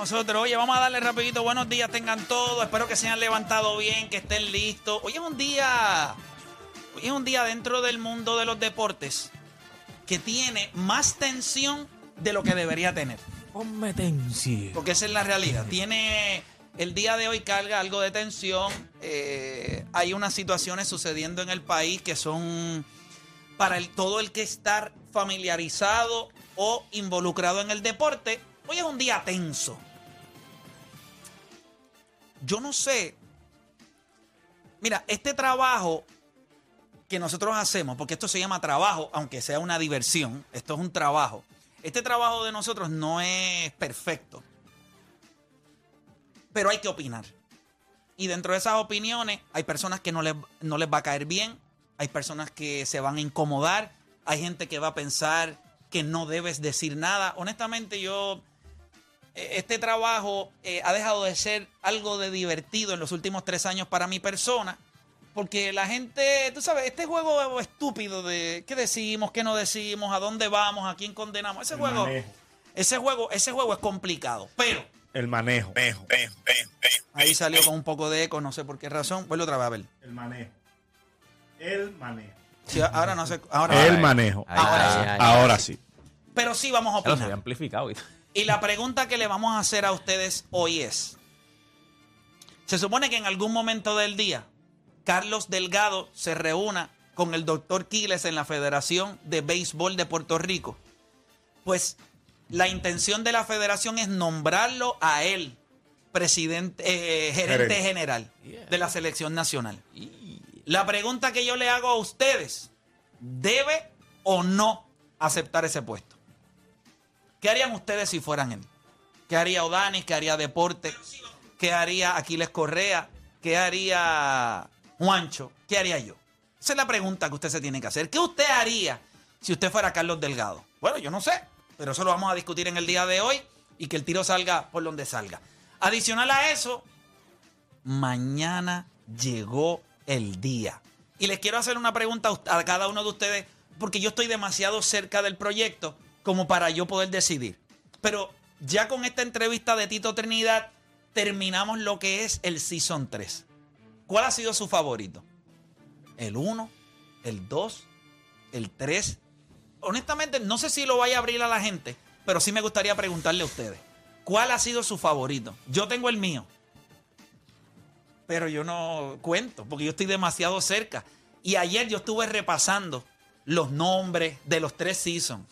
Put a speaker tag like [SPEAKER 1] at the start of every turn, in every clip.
[SPEAKER 1] Nosotros. Oye, vamos a darle rapidito. Buenos días, tengan todos. Espero que se hayan levantado bien, que estén listos. Hoy es un día. Hoy es un día dentro del mundo de los deportes que tiene más tensión de lo que debería tener.
[SPEAKER 2] Ponme tensión.
[SPEAKER 1] Porque esa es la realidad. Tiene. El día de hoy carga algo de tensión. eh, hay unas situaciones sucediendo en el país que son para el, todo el que estar familiarizado o involucrado en el deporte. Hoy es un día tenso. Yo no sé. Mira, este trabajo que nosotros hacemos, porque esto se llama trabajo, aunque sea una diversión, esto es un trabajo. Este trabajo de nosotros no es perfecto, pero hay que opinar. Y dentro de esas opiniones hay personas que no les, no les va a caer bien, hay personas que se van a incomodar, hay gente que va a pensar que no debes decir nada. Honestamente yo, este trabajo eh, ha dejado de ser algo de divertido en los últimos tres años para mi persona. Porque la gente, tú sabes, este juego estúpido de qué decimos, qué no decimos, a dónde vamos, a quién condenamos. Ese
[SPEAKER 2] El
[SPEAKER 1] juego,
[SPEAKER 2] manejo.
[SPEAKER 1] ese juego, ese juego es complicado. Pero
[SPEAKER 2] El manejo.
[SPEAKER 1] ahí salió con un poco de eco, no sé por qué razón. Vuelve otra vez a ver.
[SPEAKER 2] El manejo. El manejo.
[SPEAKER 1] Sí, ahora no sé. Ahora,
[SPEAKER 2] El manejo.
[SPEAKER 3] Ahí,
[SPEAKER 1] Ahora
[SPEAKER 3] ahí,
[SPEAKER 1] sí.
[SPEAKER 3] ahí, ahí.
[SPEAKER 2] Ahora sí.
[SPEAKER 1] Pero sí vamos a
[SPEAKER 3] Ya lo se había
[SPEAKER 1] opinar.
[SPEAKER 3] amplificado.
[SPEAKER 1] Y la pregunta que le vamos a hacer a ustedes hoy es: se supone que en algún momento del día Carlos Delgado se reúna con el doctor Quiles en la Federación de Béisbol de Puerto Rico. Pues la intención de la federación es nombrarlo a él presidente, eh, gerente
[SPEAKER 2] Gerente.
[SPEAKER 1] general de la selección nacional. La pregunta que yo le hago a ustedes, ¿debe o no aceptar ese puesto? ¿Qué harían ustedes si fueran él? ¿Qué haría Odanis? ¿Qué haría Deporte? ¿Qué haría Aquiles Correa? ¿Qué haría Juancho? ¿Qué haría yo? Esa es la pregunta que usted se tiene que hacer. ¿Qué usted haría si usted fuera Carlos Delgado? Bueno, yo no sé, pero eso lo vamos a discutir en el día de hoy y que el tiro salga por donde salga. Adicional a eso, mañana llegó el día. Y les quiero hacer una pregunta a cada uno de ustedes, porque yo estoy demasiado cerca del proyecto como para yo poder decidir. Pero ya con esta entrevista de Tito Trinidad, terminamos lo que es el Season 3. ¿Cuál ha sido su favorito? ¿El 1? ¿El 2? ¿El 3? Honestamente, no sé si lo vaya a abrir a la gente, pero sí me gustaría preguntarle a ustedes. ¿Cuál ha sido su favorito? Yo tengo el mío. pero yo no cuento porque yo estoy demasiado cerca. Y ayer yo estuve repasando los nombres de los tres seasons.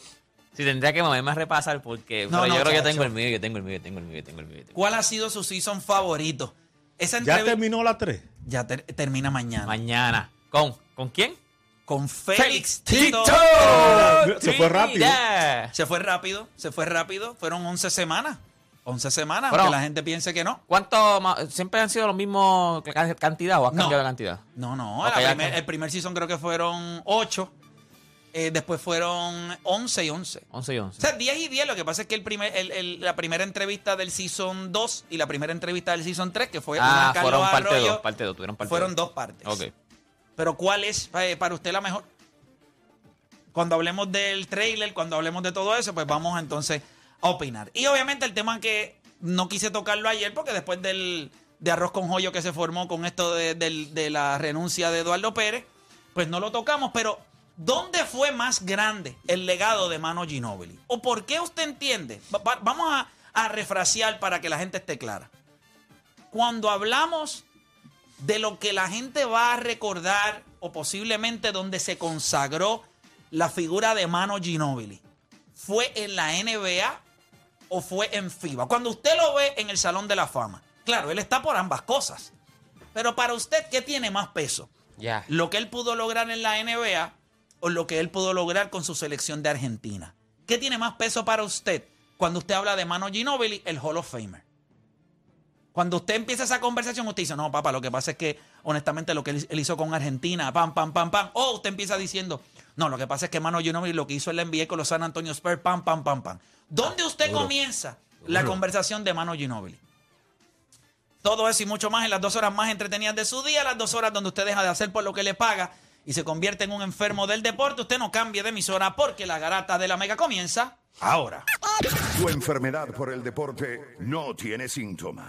[SPEAKER 3] Sí, tendría que moverme a repasar porque.
[SPEAKER 1] No,
[SPEAKER 3] pero
[SPEAKER 1] no,
[SPEAKER 3] yo creo que tengo el mío, yo tengo el mío, yo tengo el mío, yo tengo el mío.
[SPEAKER 1] ¿Cuál ha sido su season favorito? Esa
[SPEAKER 2] Ya terminó la 3.
[SPEAKER 1] ya ter- termina mañana.
[SPEAKER 3] Mañana. ¿Con? ¿Con quién?
[SPEAKER 1] Con Félix
[SPEAKER 3] Tito.
[SPEAKER 1] Tito.
[SPEAKER 2] Se fue rápido.
[SPEAKER 1] Se fue rápido, se fue rápido. Fueron 11 semanas. 11 semanas,
[SPEAKER 3] Pero-
[SPEAKER 1] aunque la gente piense que no.
[SPEAKER 3] ¿Cuánto ¿Siempre han sido los mismos ca- cantidad o has
[SPEAKER 1] No.
[SPEAKER 3] cambiado la cantidad?
[SPEAKER 1] No, no. Primer- el primer season creo que fueron 8. Después fueron 11 y 11.
[SPEAKER 3] 11 y
[SPEAKER 1] O
[SPEAKER 3] 11.
[SPEAKER 1] sea, 10 y 10. Lo que pasa es que el primer, el- el- la primera entrevista del Season 2 y la primera entrevista del Season 3, que fue una
[SPEAKER 3] ah,
[SPEAKER 1] Carlos
[SPEAKER 3] fueron parte
[SPEAKER 1] Arroyo,
[SPEAKER 3] 2, parte 2, tuvieron parte
[SPEAKER 1] fueron
[SPEAKER 3] dos.
[SPEAKER 1] dos partes.
[SPEAKER 3] Ok.
[SPEAKER 1] Pero ¿cuál es eh, para usted la mejor? Cuando hablemos del trailer, cuando hablemos de todo eso, pues vamos entonces a opinar. Y obviamente el tema que no quise tocarlo ayer, porque después del, de arroz con joyo que se formó con esto de la renuncia de Eduardo Pérez, pues no lo tocamos, pero ¿dónde fue más grande el legado de Mano Ginóbili? ¿O por qué usted entiende? Va- va- vamos a, a refrasear para que la gente esté clara. Cuando hablamos de lo que la gente va a recordar o posiblemente donde se consagró la figura de Mano Ginóbili, ¿fue en la NBA o fue en FIBA? Cuando usted lo ve en el Salón de la Fama, claro, él está por ambas cosas. Pero para usted, ¿qué tiene más peso?
[SPEAKER 4] Ya.
[SPEAKER 1] ¿Lo que él pudo lograr en la NBA o lo que él pudo lograr con su selección de Argentina? ¿Qué tiene más peso para usted cuando usted habla de Mano Ginóbili, el Hall of Famer? Cuando usted empieza esa conversación, usted dice, no, papá, lo que pasa es que, honestamente, lo que él, hizo con Argentina, pam, pam, pam, pam. O usted empieza diciendo, no, lo que pasa es que Mano Ginóbili lo que hizo en la NBA con los San Antonio Spurs, pam, pam, pam, pam. ¿Dónde usted comienza la conversación de Mano Ginóbili? Todo eso y mucho más en las dos horas más entretenidas de su día, las dos horas donde usted deja de hacer por lo que le paga y se convierte en un enfermo del deporte. Usted no cambie de emisora porque la garata de la mega comienza ahora.
[SPEAKER 5] Tu enfermedad por el deporte no tiene síntomas,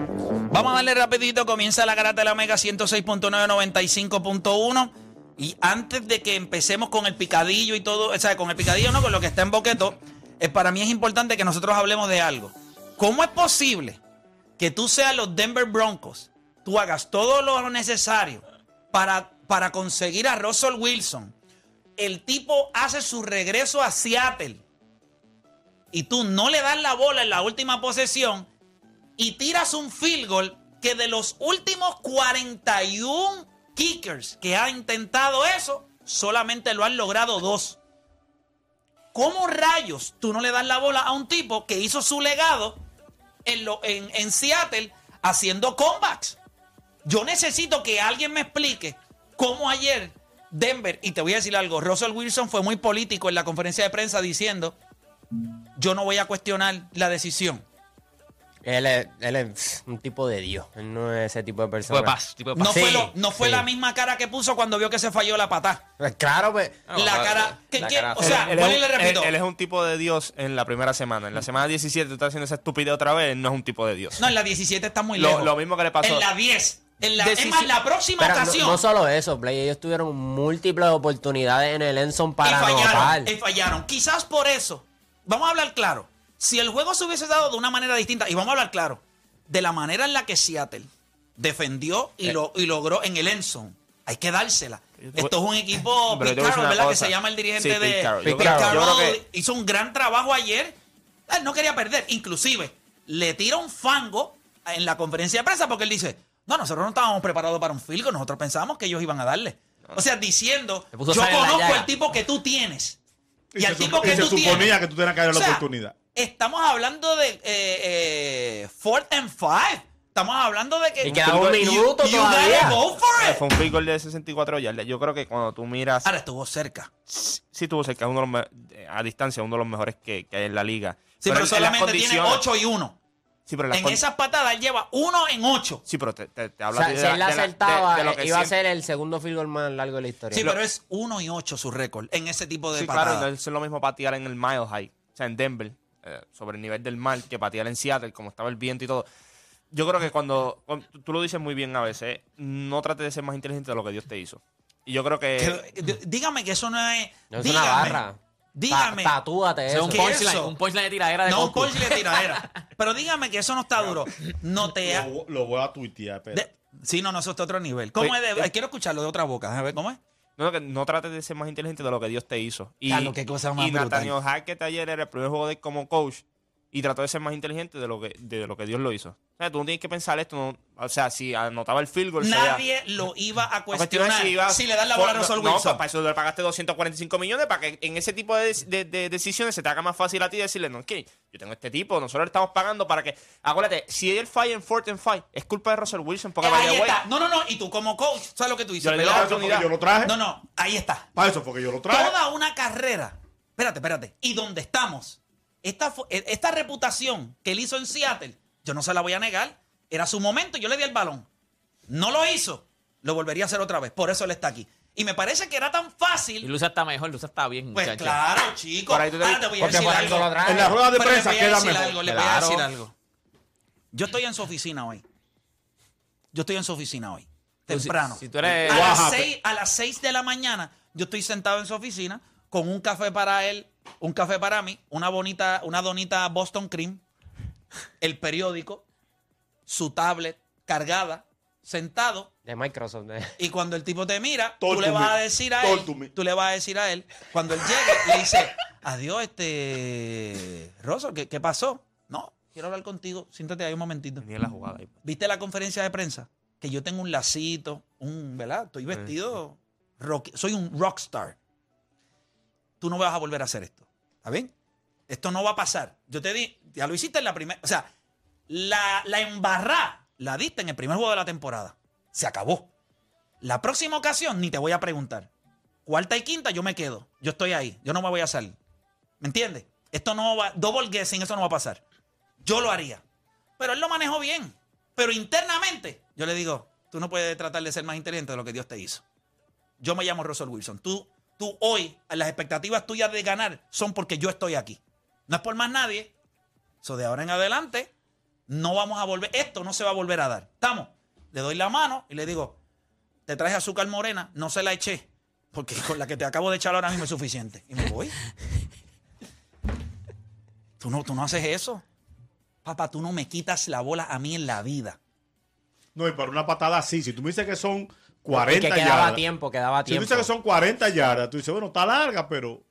[SPEAKER 1] Vamos a darle rapidito, comienza la garata de la Mega 106.995.1 y antes de que empecemos con el picadillo y todo, o sea, con el picadillo no, con lo que está en boqueto, para mí es importante que nosotros hablemos de algo. ¿Cómo es posible que tú seas los Denver Broncos, tú hagas todo lo necesario para, para conseguir a Russell Wilson, el tipo hace su regreso a Seattle y tú no le das la bola en la última posesión y tiras un field goal que de los últimos 41 kickers que ha intentado eso, solamente lo han logrado dos. ¿Cómo rayos tú no le das la bola a un tipo que hizo su legado en, Seattle haciendo comebacks? Yo necesito que alguien me explique cómo ayer Denver, y te voy a decir algo, Russell Wilson fue muy político en la conferencia de prensa diciendo, yo no voy a cuestionar la decisión.
[SPEAKER 4] Él es, él es un tipo de Dios. Él no es ese tipo de persona.
[SPEAKER 3] De paz, tipo de paz.
[SPEAKER 1] No
[SPEAKER 4] Sí,
[SPEAKER 1] fue, lo- no fue
[SPEAKER 4] sí.
[SPEAKER 1] la misma cara que puso cuando vio que se falló la patada.
[SPEAKER 4] Pues claro, pues.
[SPEAKER 3] No,
[SPEAKER 1] la cara.
[SPEAKER 3] la
[SPEAKER 1] o sea,
[SPEAKER 6] él,
[SPEAKER 1] y le
[SPEAKER 6] un,
[SPEAKER 1] repito.
[SPEAKER 6] él- él es un tipo de Dios en la primera semana. En la semana 17 tú estás haciendo esa estupidez otra vez, él no es un tipo de Dios.
[SPEAKER 1] No, en la 17 está muy lejos.
[SPEAKER 6] lo mismo que le pasó-
[SPEAKER 1] En la 10. En la, es más, la próxima
[SPEAKER 4] Pero no,
[SPEAKER 1] ocasión.
[SPEAKER 4] no solo eso, Play. Ellos tuvieron múltiples oportunidades en el Enson
[SPEAKER 1] y
[SPEAKER 4] para
[SPEAKER 1] fallaron.
[SPEAKER 4] anotar.
[SPEAKER 1] Y fallaron. Quizás por eso. Vamos a hablar claro. Si el juego se hubiese dado de una manera distinta, y vamos a hablar claro, de la manera en la que Seattle defendió y,
[SPEAKER 6] Eh.
[SPEAKER 1] lo, y logró en el Enson, hay que dársela. Esto es un equipo, Pete Carroll, ¿verdad? Que se llama el dirigente
[SPEAKER 6] Sí,
[SPEAKER 1] de.
[SPEAKER 6] Carroll.
[SPEAKER 1] Pete Carroll
[SPEAKER 6] que-
[SPEAKER 1] hizo un gran trabajo ayer. Él no quería perder. Inclusive, le tira un fango en la conferencia de prensa porque él dice, no, nosotros no estábamos preparados para un field goal, nosotros pensábamos que ellos iban a darle. O sea, diciendo, yo conozco el tipo que tú tienes. Y,
[SPEAKER 2] Y
[SPEAKER 1] al
[SPEAKER 2] se
[SPEAKER 1] tipo que
[SPEAKER 2] y se
[SPEAKER 1] tú
[SPEAKER 2] suponía
[SPEAKER 1] tienes.
[SPEAKER 2] que tú tenías que darle la oportunidad.
[SPEAKER 1] Estamos hablando de eh, eh, fourth and five. Estamos hablando de que...
[SPEAKER 4] Y quedaba un
[SPEAKER 6] You-
[SPEAKER 4] minuto
[SPEAKER 1] you
[SPEAKER 4] todavía.
[SPEAKER 1] gotta go for it.
[SPEAKER 6] Fue un field goal de 64 yardas. Yo creo que cuando tú miras,
[SPEAKER 1] Ahora estuvo cerca.
[SPEAKER 6] sí tuvo cerca, es uno de los me- a distancia, uno de los mejores que, que hay en la liga.
[SPEAKER 1] Sí, pero,
[SPEAKER 6] las
[SPEAKER 1] solamente tiene
[SPEAKER 6] condiciones-
[SPEAKER 1] 8 y 1.
[SPEAKER 6] Sí, pero
[SPEAKER 1] En esas patadas él lleva uno en ocho.
[SPEAKER 6] Sí, pero te, te, te
[SPEAKER 4] O
[SPEAKER 6] habla
[SPEAKER 4] sea,
[SPEAKER 6] de
[SPEAKER 4] si
[SPEAKER 6] la-
[SPEAKER 4] él la
[SPEAKER 6] de de-
[SPEAKER 4] acertaba,
[SPEAKER 6] de lo que
[SPEAKER 4] iba a
[SPEAKER 6] siempre-
[SPEAKER 4] ser el segundo field goal más largo de la historia.
[SPEAKER 1] Sí, pero es uno y ocho su récord en ese tipo de
[SPEAKER 6] Sí,
[SPEAKER 1] patadas.
[SPEAKER 6] claro, no es lo mismo patear en el Mile High, o sea, en Denver, eh, sobre el nivel del mar, que patear en Seattle, como estaba el viento y todo. Yo creo que cuando, cuando- tú lo dices muy bien a veces, eh, no trate de ser más inteligente de lo que Dios te hizo. Y yo creo que...
[SPEAKER 1] Dígame que eso no es.
[SPEAKER 4] No es
[SPEAKER 1] dígame,
[SPEAKER 4] una barra.
[SPEAKER 1] Dígame.
[SPEAKER 4] Ta- tatúate
[SPEAKER 3] Eso es
[SPEAKER 4] eso.
[SPEAKER 3] un
[SPEAKER 1] ¿Qué
[SPEAKER 3] punchline,
[SPEAKER 1] eso?
[SPEAKER 3] un punchline de tiradera de
[SPEAKER 1] no un
[SPEAKER 3] Goku.
[SPEAKER 1] punch de tiradera. Pero dígame que eso no está duro. No te.
[SPEAKER 2] Lo, lo voy a tuitear,
[SPEAKER 1] de- sí, no, no, eso está otro nivel. ¿Cómo
[SPEAKER 6] Oye,
[SPEAKER 1] es de-
[SPEAKER 6] eh,
[SPEAKER 1] Quiero escucharlo de otra boca. A ver, ¿cómo es?
[SPEAKER 6] No, no, que no trates de ser más inteligente de lo que Dios te hizo. Y,
[SPEAKER 1] Claro, qué cosa más
[SPEAKER 6] y
[SPEAKER 1] brutal.
[SPEAKER 6] Nathaniel Hackett ayer era el primer juego de como coach y trató de ser más inteligente de lo que, de lo que Dios lo hizo. O sea, tú no tienes que pensar esto. no- o sea, si anotaba el field goal, sería-
[SPEAKER 1] Nadie lo iba a cuestionar
[SPEAKER 6] iba-
[SPEAKER 1] si le dan la bola a Russell
[SPEAKER 6] no,
[SPEAKER 1] Wilson.
[SPEAKER 6] para eso le pagaste 245 millones para que en ese tipo de, de- de decisiones se te haga más fácil a ti decirle, no, es que yo tengo este tipo, nosotros le estamos pagando para que. Acuérdate, si él falla en fourth and five, es culpa de Russell Wilson. Porque
[SPEAKER 1] Eh, ahí está. No, no, no. Y tú como coach, ¿sabes lo que tú dices?
[SPEAKER 6] Yo le
[SPEAKER 2] yo lo traje.
[SPEAKER 1] No, no. Ahí está.
[SPEAKER 2] Para eso fue que yo lo traje.
[SPEAKER 1] Toda una carrera. Espérate, espérate. ¿Y dónde estamos? Esta, e- esta reputación que él hizo en Seattle, yo no se la voy a negar. Era su momento, yo le di el balón. No lo hizo. Lo volvería a hacer otra vez. Por eso él está aquí. Y me parece que era tan
[SPEAKER 3] Y
[SPEAKER 1] fácil.
[SPEAKER 3] Luza está mejor, Luza está bien,
[SPEAKER 1] Pues
[SPEAKER 3] muchacho.
[SPEAKER 1] claro, chico.
[SPEAKER 6] Por ahí tú te-
[SPEAKER 1] Ahora te voy a
[SPEAKER 4] Porque
[SPEAKER 1] decir
[SPEAKER 4] por algo
[SPEAKER 1] algo.
[SPEAKER 4] lo traje.
[SPEAKER 2] En la rueda de prensa queda mejor.
[SPEAKER 1] algo, les voy a decir algo. Yo estoy en su oficina hoy. Yo estoy en su oficina hoy.
[SPEAKER 3] Si-
[SPEAKER 1] Temprano.
[SPEAKER 3] si tú eres-
[SPEAKER 1] a, las seis, a las 6 de la mañana, yo estoy sentado en su oficina con un café para él, un café para mí, una bonita, una donita Boston Cream, el periódico, su tablet cargada, sentado.
[SPEAKER 4] De Microsoft. de-
[SPEAKER 1] Y cuando el tipo te mira,
[SPEAKER 2] Talk
[SPEAKER 1] tú le vas
[SPEAKER 2] me.
[SPEAKER 1] a decir a
[SPEAKER 2] Talk
[SPEAKER 1] él, tú le vas a decir a él, cuando él llegue, le dice, adiós, este, Rosso, ¿qué, qué pasó? No, quiero hablar contigo, siéntate ahí un momentito.
[SPEAKER 6] Tenía la jugada ahí.
[SPEAKER 1] ¿Viste la conferencia de prensa? Que yo tengo un lacito, un, ¿verdad? Estoy vestido, rock, soy un rockstar. Tú no vas a volver a hacer esto, ¿está bien? Esto no va a pasar. Yo te di, ya lo hiciste en la primera, o sea, la, la embarrá la diste en el primer juego de la temporada. Se acabó. La próxima ocasión ni te voy a preguntar. Cuarta y quinta yo me quedo. Yo estoy ahí. Yo no me voy a salir. ¿Me entiendes? Esto no va, double guessing, eso no va a pasar. Yo lo haría. Pero él lo manejó bien. Pero internamente, yo le digo, tú no puedes tratar de ser más inteligente de lo que Dios te hizo. Yo me llamo Russell Wilson. Tú, tú hoy, las expectativas tuyas de ganar son porque yo estoy aquí. No es por más nadie. So de ahora en adelante, no vamos a volver, esto no se va a volver a dar. ¿Estamos? Le doy la mano y le digo, te traje azúcar morena, no se la eché, porque con la que te acabo de echar ahora mismo es suficiente. Y me voy. Tú no, tú no haces eso. Papá, tú no me quitas la bola a mí en la vida.
[SPEAKER 2] No, y para una patada así, si tú me dices que son 40
[SPEAKER 4] que quedaba
[SPEAKER 2] yardas.
[SPEAKER 4] tiempo, quedaba
[SPEAKER 2] Si tú
[SPEAKER 4] tiempo.
[SPEAKER 2] dices que son 40 yardas, tú dices, bueno, está larga, pero.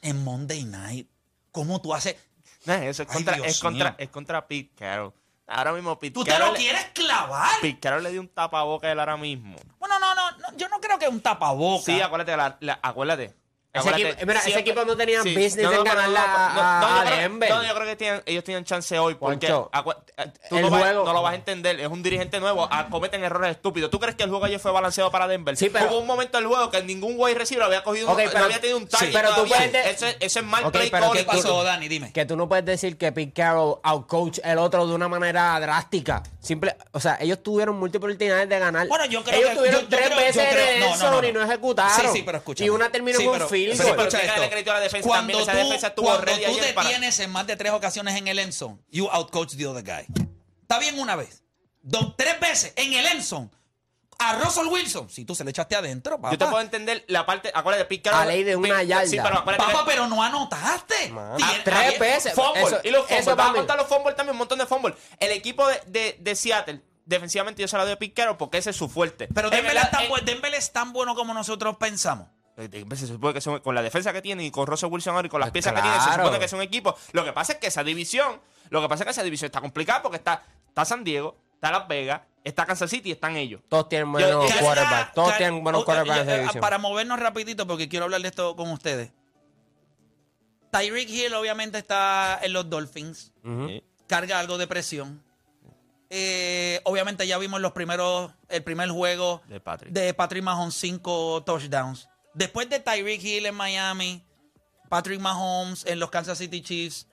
[SPEAKER 1] En Monday Night, ¿cómo tú haces?
[SPEAKER 6] No, eso es
[SPEAKER 1] Ay,
[SPEAKER 6] contra,
[SPEAKER 1] Dios
[SPEAKER 6] es contra, es contra Pete Carroll. Ahora mismo Pete
[SPEAKER 1] Tú te
[SPEAKER 6] Carroll
[SPEAKER 1] lo
[SPEAKER 6] le-
[SPEAKER 1] quieres clavar.
[SPEAKER 6] Pete Carroll le dio un tapaboca a él ahora mismo.
[SPEAKER 1] Bueno, no, no, no, yo no creo que es un tapaboca.
[SPEAKER 6] Sí, acuérdate, la- la- acuérdate.
[SPEAKER 4] Ese equipo- mira, ese
[SPEAKER 6] siempre-
[SPEAKER 4] equipo no tenía business
[SPEAKER 6] no,
[SPEAKER 4] en
[SPEAKER 6] no, pero
[SPEAKER 4] ganarle
[SPEAKER 6] no,
[SPEAKER 4] a-
[SPEAKER 6] no,
[SPEAKER 4] a-
[SPEAKER 6] no, yo creo- no, yo creo que tienen- ellos tienen chance hoy porque tú,
[SPEAKER 4] el
[SPEAKER 6] no, vas-
[SPEAKER 4] juego-
[SPEAKER 6] no lo vas a entender. Es un dirigente nuevo. cometen errores estúpidos. ¿Tú crees que el juego ayer fue balanceado para Denver?
[SPEAKER 4] Sí, pero-
[SPEAKER 6] Hubo un momento del juego que ningún wide receiver había cogido un-
[SPEAKER 4] pero-
[SPEAKER 6] no había tenido un
[SPEAKER 4] sí,
[SPEAKER 6] target
[SPEAKER 4] pero tú
[SPEAKER 6] todavía.
[SPEAKER 4] puedes de-
[SPEAKER 6] Eso, es- mal
[SPEAKER 4] Ok,
[SPEAKER 6] play
[SPEAKER 4] pero.
[SPEAKER 1] ¿Qué pasó, Dani? Dime.
[SPEAKER 4] Que tú no puedes decir que Pete Carroll outcoach el otro de una manera drástica. Simple, o sea, ellos tuvieron múltiples oportunidades de ganar.
[SPEAKER 1] Bueno, yo creo
[SPEAKER 4] ellos
[SPEAKER 1] que-
[SPEAKER 4] tuvieron
[SPEAKER 1] yo-
[SPEAKER 4] tres veces
[SPEAKER 1] yo creo-
[SPEAKER 4] en el y
[SPEAKER 1] no.
[SPEAKER 4] ejecutaron.
[SPEAKER 1] Sí, sí, pero escúchame.
[SPEAKER 4] Y una terminó
[SPEAKER 1] Sí,
[SPEAKER 4] con field goal.
[SPEAKER 1] pero
[SPEAKER 6] Escucha esto. crédito a la defensa
[SPEAKER 1] Cuando
[SPEAKER 6] también. Esa
[SPEAKER 1] tú,
[SPEAKER 6] defensa estuvo
[SPEAKER 1] cuando
[SPEAKER 6] ready
[SPEAKER 1] tú
[SPEAKER 6] ayer para-
[SPEAKER 1] detienes en más de tres ocasiones en el end zone, you outcoach the other guy. Está bien una vez. Dos, tres veces en el end zone. A Russell Wilson. Si tú se le echaste adentro, papá.
[SPEAKER 6] Yo te puedo entender la parte. Acuérdate, Pete Carroll.
[SPEAKER 4] A ley de una yarda.
[SPEAKER 6] Sí, pero acuérdate.
[SPEAKER 1] Papá, pero no anotaste.
[SPEAKER 4] Man.
[SPEAKER 1] Tien-
[SPEAKER 4] Ah, tres veces.
[SPEAKER 6] Fumble.
[SPEAKER 4] Eso-
[SPEAKER 6] y los fumbles. Vas a contar los fumbles también, un montón de fumbles. El equipo de, de, de Seattle, defensivamente, yo se la doy a Pete Carroll porque ese es su fuerte.
[SPEAKER 1] Pero
[SPEAKER 6] En
[SPEAKER 1] Denver,
[SPEAKER 6] verdad,
[SPEAKER 1] es tan
[SPEAKER 6] en-
[SPEAKER 1] bu- Denver es tan bueno como nosotros pensamos.
[SPEAKER 6] Eh, se supone que son- con la defensa que tiene y con Russell Wilson ahora y con las
[SPEAKER 4] Pues
[SPEAKER 6] piezas que tiene, se supone que es un equipo. Lo que pasa es que esa división, lo que pasa es que esa división está complicada porque está, está San Diego, está Las Vegas, está Kansas City y están ellos.
[SPEAKER 4] Todos tienen buenos quarterbacks. Todos tienen buenos
[SPEAKER 1] oh,
[SPEAKER 4] quarterbacks en
[SPEAKER 1] eh,
[SPEAKER 4] esa
[SPEAKER 1] eh,
[SPEAKER 4] división.
[SPEAKER 1] Para movernos rapidito, porque quiero hablar de esto con ustedes. Tyreek Hill obviamente está en los Dolphins.
[SPEAKER 6] Eh,
[SPEAKER 1] Carga algo de presión. Eh, obviamente ya vimos los primeros, el primer juego
[SPEAKER 6] De Patrick.
[SPEAKER 1] de Patrick Mahomes, cinco touchdowns. Después de Tyreek Hill en Miami, Patrick Mahomes en los Kansas City Chiefs,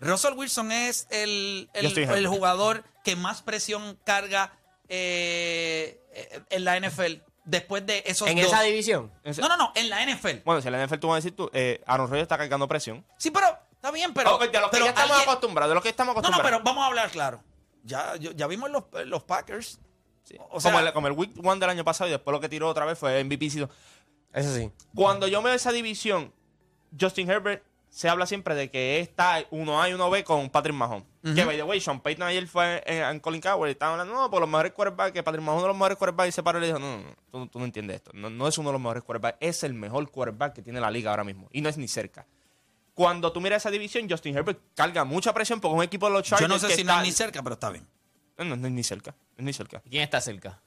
[SPEAKER 1] Russell Wilson es el, el- jugador que más presión carga eh, en la NFL después de esos
[SPEAKER 4] En
[SPEAKER 1] dos.
[SPEAKER 4] esa división.
[SPEAKER 1] No, no, no, en la NFL.
[SPEAKER 6] Bueno, si en la NFL tú vas a decir tú, eh, Aaron Rodgers está cargando presión.
[SPEAKER 1] Sí, pero está bien, pero.
[SPEAKER 6] Ok, de los que
[SPEAKER 1] pero
[SPEAKER 6] ya estamos
[SPEAKER 1] alguien-
[SPEAKER 6] acostumbrados, de los que estamos
[SPEAKER 1] No, no,
[SPEAKER 6] acostumbrados.
[SPEAKER 1] pero vamos a hablar claro. Ya, yo- ya vimos los, los Packers.
[SPEAKER 6] Sí.
[SPEAKER 1] o sea-
[SPEAKER 6] como, el, como el Week 1 del año pasado y después lo que tiró otra vez fue MVP.
[SPEAKER 4] Eso sí.
[SPEAKER 6] Cuando yo veo esa división, Justin Herbert se habla siempre de que está 1A y 1B con Patrick Mahomes. Que, by the way, Sean Payton ayer fue en, en Colin Coward y estaban hablando, no, por los mejores quarterbacks, que Patrick Mahomes es uno de los mejores quarterbacks y se paró y le dijo, no, no, no, tú, tú no entiendes esto. No, no es uno de los mejores quarterbacks, es el mejor quarterback que tiene la liga ahora mismo. Y no es ni cerca. Cuando tú miras esa división, Justin Herbert carga mucha presión porque es un equipo de los Chargers
[SPEAKER 1] Yo no sé
[SPEAKER 6] que
[SPEAKER 1] si
[SPEAKER 6] está-
[SPEAKER 1] no es ni cerca, pero está bien.
[SPEAKER 6] No, no, no es ni cerca. No es ni cerca.
[SPEAKER 3] ¿Quién está cerca?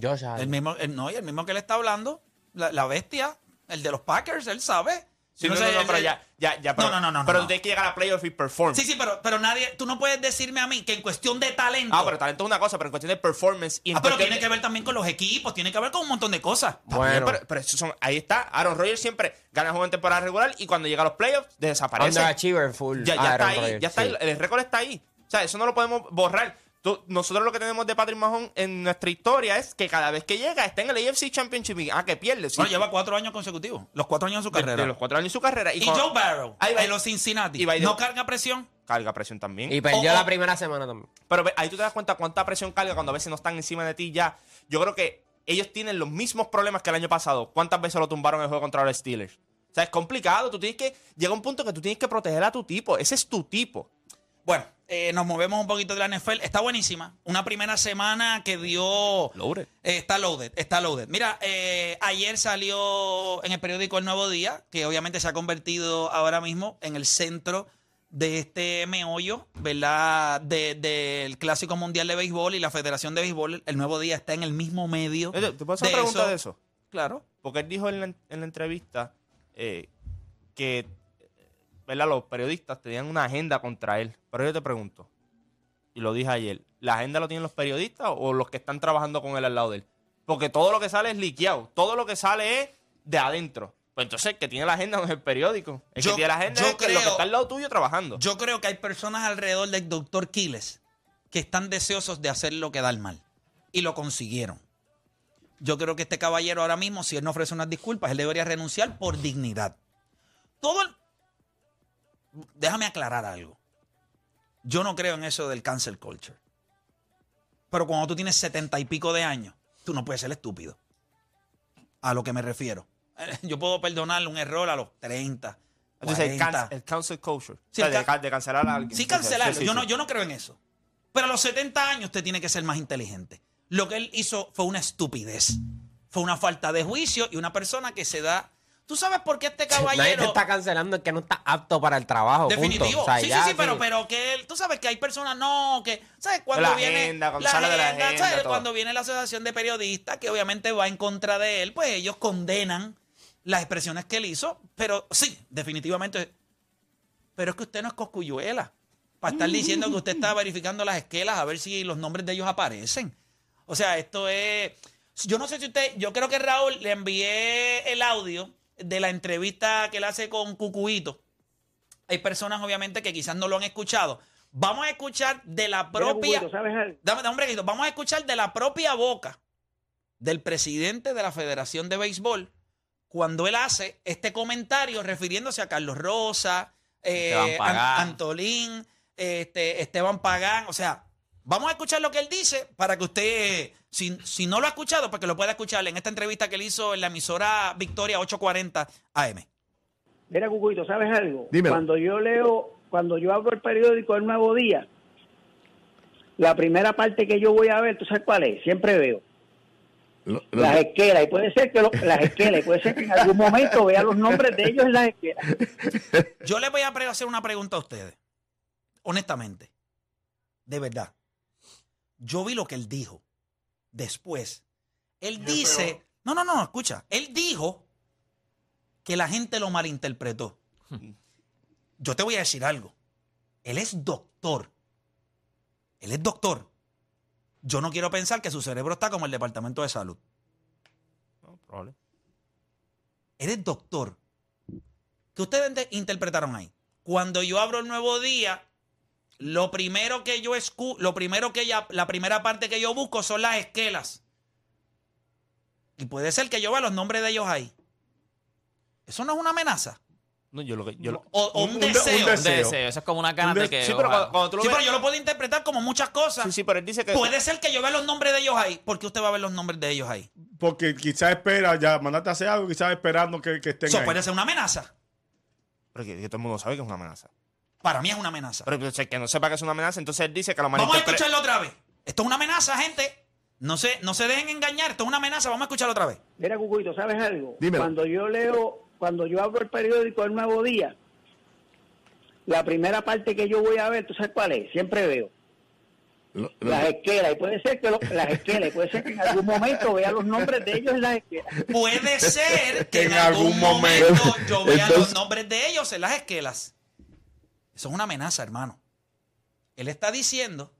[SPEAKER 4] Josh
[SPEAKER 1] El mismo, el- no, y el mismo que le está hablando, la, la bestia, el de los Packers, él sabe.
[SPEAKER 6] Sí, no,
[SPEAKER 1] sé,
[SPEAKER 6] no, no, pero ya, ya, ya. Pero,
[SPEAKER 1] No, no, no, no,
[SPEAKER 6] Pero
[SPEAKER 1] no.
[SPEAKER 6] tienes que llegar a playoff y perform.
[SPEAKER 1] Sí, sí, pero, pero nadie, tú no puedes decirme a mí que en cuestión de talento.
[SPEAKER 6] Ah, pero talento es una cosa, pero en cuestión de performance y en
[SPEAKER 1] Ah, pero tiene
[SPEAKER 6] de-
[SPEAKER 1] que ver también con los equipos, tiene que ver con un montón de cosas.
[SPEAKER 4] Bueno.
[SPEAKER 6] pero, pero eso son, ahí está. Aaron Rodgers siempre gana juego en temporada regular y cuando llega a los playoffs desaparece.
[SPEAKER 4] Underachiever full.
[SPEAKER 6] Ya, ya está ahí, ya está
[SPEAKER 4] sí.
[SPEAKER 6] ahí. El récord está ahí. O sea, eso no lo podemos borrar. Tú- nosotros lo que tenemos de Patrick Mahomes en nuestra historia es que cada vez que llega está en el AFC Championship y ah, que pierde. sí.
[SPEAKER 1] Bueno, lleva cuatro años consecutivos. Los cuatro años de su carrera.
[SPEAKER 6] de los cuatro años de su carrera. Y,
[SPEAKER 1] y
[SPEAKER 6] cuando-
[SPEAKER 1] Joe Barrow,
[SPEAKER 6] Ahí va.
[SPEAKER 1] de los Cincinnati,
[SPEAKER 6] Y
[SPEAKER 1] ¿no carga presión?
[SPEAKER 6] carga presión también.
[SPEAKER 4] Y perdió
[SPEAKER 1] Oh, oh.
[SPEAKER 4] la primera semana también.
[SPEAKER 6] Pero ahí tú te das cuenta cuánta presión carga cuando a veces no están encima de ti ya. Yo creo que ellos tienen los mismos problemas que el año pasado. ¿Cuántas veces lo tumbaron en el juego contra los Steelers? O sea, es complicado. Tú tienes que. Llega un punto que tú tienes que proteger a tu tipo. Ese es tu tipo.
[SPEAKER 1] Bueno, eh, nos movemos un poquito de la NFL. Está buenísima. Una primera semana que dio.
[SPEAKER 6] Loaded.
[SPEAKER 1] Eh, está loaded, está loaded. Mira, eh, ayer salió en el periódico El Nuevo Día, que obviamente se ha convertido ahora mismo en el centro de este meollo, ¿verdad? De- Del Clásico Mundial de Béisbol y la Federación de Béisbol. El Nuevo Día está en el mismo medio.
[SPEAKER 6] ¿Te puedo hacer una pregunta de eso?
[SPEAKER 1] Claro.
[SPEAKER 6] Porque él dijo en la, en la entrevista eh, que ¿verdad? los periodistas tenían una agenda contra él. Pero yo te pregunto, y lo dije ayer, ¿la agenda lo tienen los periodistas o los que están trabajando con él al lado de él? Porque todo lo que sale es liqueado, todo lo que sale es de adentro. Pues entonces el que tiene la agenda no es el periódico. El
[SPEAKER 1] Yo-
[SPEAKER 6] que tiene la agenda es lo que está al lado tuyo trabajando.
[SPEAKER 1] Yo creo que hay personas alrededor del doctor Quiles que están deseosos de hacer lo que da el mal. Y lo consiguieron. Yo creo que este caballero ahora mismo, si él no ofrece unas disculpas, él debería renunciar por dignidad. Todo el... Déjame aclarar algo. Yo no creo en eso del cancel culture. Pero cuando tú tienes setenta y pico de años, tú no puedes ser estúpido. A lo que me refiero. Yo puedo perdonarle un error a los 30.
[SPEAKER 6] Entonces el,
[SPEAKER 1] 40.
[SPEAKER 6] can- el cancel culture.
[SPEAKER 1] Sí,
[SPEAKER 6] O sea,
[SPEAKER 1] el
[SPEAKER 6] de,
[SPEAKER 1] can-
[SPEAKER 6] ca- de cancelar a alguien.
[SPEAKER 1] Sí, cancelarlo.
[SPEAKER 6] Sí, sí,
[SPEAKER 1] yo. No, yo no creo en eso. Pero a los 70 años usted tiene que ser más inteligente. Lo que él hizo fue una estupidez. Fue una falta de juicio y una persona que se da. ¿Tú sabes por qué este
[SPEAKER 4] Nadie te
[SPEAKER 1] caballero...
[SPEAKER 4] está cancelando es que no está apto para el trabajo.
[SPEAKER 1] Definitivo.
[SPEAKER 4] O sea,
[SPEAKER 1] sí,
[SPEAKER 4] ya
[SPEAKER 1] sí, sí, pero,
[SPEAKER 4] que-
[SPEAKER 1] pero que él, tú sabes que hay personas, no, que, ¿sabes? Cuando
[SPEAKER 6] La
[SPEAKER 1] viene
[SPEAKER 6] agenda, cuando sale de la agenda,
[SPEAKER 1] ¿sabes? Cuando viene la asociación de periodistas, que obviamente va en contra de él, pues ellos condenan las expresiones que él hizo, pero sí, definitivamente. Pero es que usted no es coscuyuela para estar diciendo que usted está verificando las esquelas a ver si los nombres de ellos aparecen. O sea, esto es. Yo no sé si usted. Yo creo que Raúl le envié el audio de la entrevista que él hace con Cucuito. Hay personas, obviamente, que quizás no lo han escuchado. Vamos a escuchar de la propia. Dame, dame un brequito. Vamos a escuchar de la propia boca del presidente de la Federación de Béisbol cuando él hace este comentario refiriéndose a Carlos Rosa, eh,
[SPEAKER 3] Esteban Pagán.
[SPEAKER 1] An- Antolín, este, Esteban Pagán. O sea, vamos a escuchar lo que él dice para que usted, si, si no lo ha escuchado, para que lo pueda escuchar en esta entrevista que él hizo en la emisora Victoria 840 AM.
[SPEAKER 7] Mira, Cucuito, ¿sabes algo?
[SPEAKER 2] Dímelo.
[SPEAKER 7] Cuando yo leo, cuando yo abro el periódico El Nuevo Día, la primera parte que yo voy a ver, ¿tú sabes cuál es? Siempre veo
[SPEAKER 2] Lo- lo-
[SPEAKER 7] las esquelas. Y puede ser que lo- las esquelas, y puede ser que en algún momento vea los nombres de ellos en las esquelas.
[SPEAKER 1] Yo le voy a hacer una pregunta a ustedes. Honestamente. De verdad. Yo vi lo que él dijo. Después. Él dice. No, no, no, escucha. Él dijo que la gente lo malinterpretó. Yo te voy a decir algo. Él es doctor. Él es doctor. Yo no quiero pensar que su cerebro está como el Departamento de Salud.
[SPEAKER 6] No, probable.
[SPEAKER 1] Él es doctor. ¿Qué ustedes interpretaron ahí? Cuando yo abro el nuevo día, lo primero que yo escu lo primero que ya, la primera parte que yo busco son las esquelas. Y puede ser que yo vea los nombres de ellos ahí. Eso no es una amenaza.
[SPEAKER 6] No, yo lo que. Yo lo-
[SPEAKER 1] O, o un,
[SPEAKER 2] Un de- un
[SPEAKER 1] deseo.
[SPEAKER 3] Un deseo. Eso es como una ganas
[SPEAKER 2] Un
[SPEAKER 3] de que.
[SPEAKER 6] sí, pero cuando, cuando tú lo
[SPEAKER 1] Sí,
[SPEAKER 6] ves.
[SPEAKER 1] pero yo lo puedo interpretar como muchas cosas.
[SPEAKER 6] Sí, sí, pero él dice que.
[SPEAKER 1] Puede ser que yo vea los nombres de ellos ahí. ¿Por qué usted va a ver los nombres de ellos ahí?
[SPEAKER 2] Porque quizás espera, ya mandaste a hacer algo, quizás esperando que, que estén
[SPEAKER 1] Eso
[SPEAKER 2] ahí.
[SPEAKER 1] puede ser una amenaza.
[SPEAKER 6] Pero que, que todo el mundo sabe que es una amenaza.
[SPEAKER 1] Para mí es una amenaza.
[SPEAKER 6] Pero pues, el que no sepa que es una amenaza, entonces él dice que lo
[SPEAKER 1] Vamos a escucharlo otra vez. Esto es una amenaza, gente. No se, no se dejen engañar. Esto es una amenaza. Vamos a escucharlo otra vez.
[SPEAKER 7] Mira, Cucuito, ¿sabes algo?
[SPEAKER 5] Dímelo.
[SPEAKER 7] Cuando yo leo, cuando yo abro el periódico El Nuevo Día, la primera parte que yo voy a ver, ¿tú sabes cuál es? Siempre veo.
[SPEAKER 5] Lo- lo-
[SPEAKER 7] Las esquelas, y puede ser que lo- las esquelas, y puede ser que en algún momento vea los nombres de ellos en las esquelas.
[SPEAKER 1] Puede ser que en algún momento yo vea los nombres de ellos en las esquelas. Eso es una amenaza, hermano. Él está diciendo,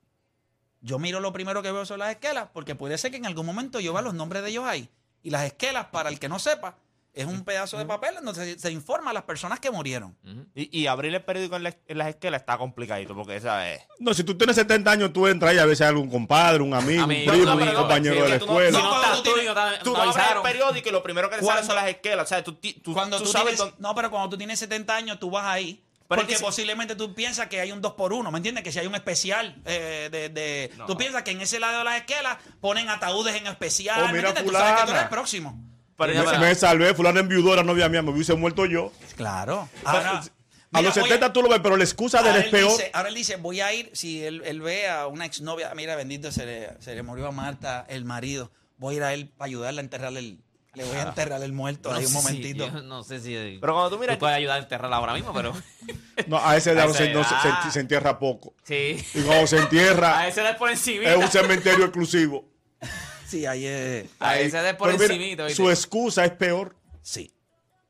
[SPEAKER 1] yo miro lo primero que veo son las esquelas, porque puede ser que en algún momento yo vea los nombres de ellos ahí. Y las esquelas, para el que no sepa, es un pedazo de papel donde se, se informa a las personas que murieron.
[SPEAKER 6] Y, y abrir el periódico en, la- en las esquelas está complicadito, porque esa es.
[SPEAKER 2] No, si tú tienes 70 años, tú entras y a veces hay algún compadre, un amigo,
[SPEAKER 3] Amigo,
[SPEAKER 2] un primo,
[SPEAKER 3] no,
[SPEAKER 2] un
[SPEAKER 3] pero no,
[SPEAKER 2] compañero
[SPEAKER 6] sí,
[SPEAKER 2] de la
[SPEAKER 6] que tú no-
[SPEAKER 2] escuela.
[SPEAKER 3] Si no,
[SPEAKER 1] No,
[SPEAKER 3] estás tú
[SPEAKER 1] tú
[SPEAKER 3] y no te-
[SPEAKER 6] Tú
[SPEAKER 3] no
[SPEAKER 6] abres el
[SPEAKER 3] avisaron.
[SPEAKER 6] periódico y lo primero que te sale
[SPEAKER 1] Cuando-
[SPEAKER 6] son las esquelas. O sea, tú, ti- tú,
[SPEAKER 1] Cuando
[SPEAKER 6] tú
[SPEAKER 1] tú,
[SPEAKER 6] sabes
[SPEAKER 1] tienes,
[SPEAKER 6] dónde-
[SPEAKER 1] no, pero cuando tú tienes 70 años, tú vas ahí.
[SPEAKER 6] Pero
[SPEAKER 1] porque
[SPEAKER 6] es que si-
[SPEAKER 1] posiblemente tú piensas que hay un 2 por 1 ¿me entiendes? Que si hay un especial eh, de... de- Tú piensas que en ese lado de las esquelas ponen ataúdes en especial,
[SPEAKER 2] Oh,
[SPEAKER 1] ¿me
[SPEAKER 2] mira,
[SPEAKER 1] entiendes? Tú sabes que tú eres el próximo.
[SPEAKER 6] Yo-
[SPEAKER 2] Me, me salvé, fulano enviudó a la novia mía, me hubiese muerto yo.
[SPEAKER 1] Claro.
[SPEAKER 2] a los
[SPEAKER 1] mira,
[SPEAKER 2] 70
[SPEAKER 1] oye,
[SPEAKER 2] tú lo ves, pero la excusa de él
[SPEAKER 1] ahora
[SPEAKER 2] es
[SPEAKER 1] él
[SPEAKER 2] peor.
[SPEAKER 1] dice- ahora él dice, voy a ir, si él, él ve a una exnovia, mira, bendito, se le, se le murió a Marta, el marido, voy a ir a él para ayudarle a enterrar el... Le voy a enterrar el muerto
[SPEAKER 3] No
[SPEAKER 1] ahí un
[SPEAKER 3] sé si-
[SPEAKER 1] momentito.
[SPEAKER 3] yo no sé si.
[SPEAKER 6] Pero cuando tú miras-
[SPEAKER 3] puedes ayudar a enterrarla ahora mismo, pero.
[SPEAKER 2] No, a ese edad
[SPEAKER 3] A
[SPEAKER 2] no se,
[SPEAKER 3] esa
[SPEAKER 2] no se- se-
[SPEAKER 3] edad.
[SPEAKER 2] se entierra poco.
[SPEAKER 3] Sí.
[SPEAKER 2] Y cuando se
[SPEAKER 3] A
[SPEAKER 2] entierra,
[SPEAKER 3] ese es por encima.
[SPEAKER 2] es un cementerio exclusivo.
[SPEAKER 1] Sí, ahí es...
[SPEAKER 3] A
[SPEAKER 2] Ahí-
[SPEAKER 3] ese es por ¿viste?
[SPEAKER 2] su excusa es peor.
[SPEAKER 1] Sí.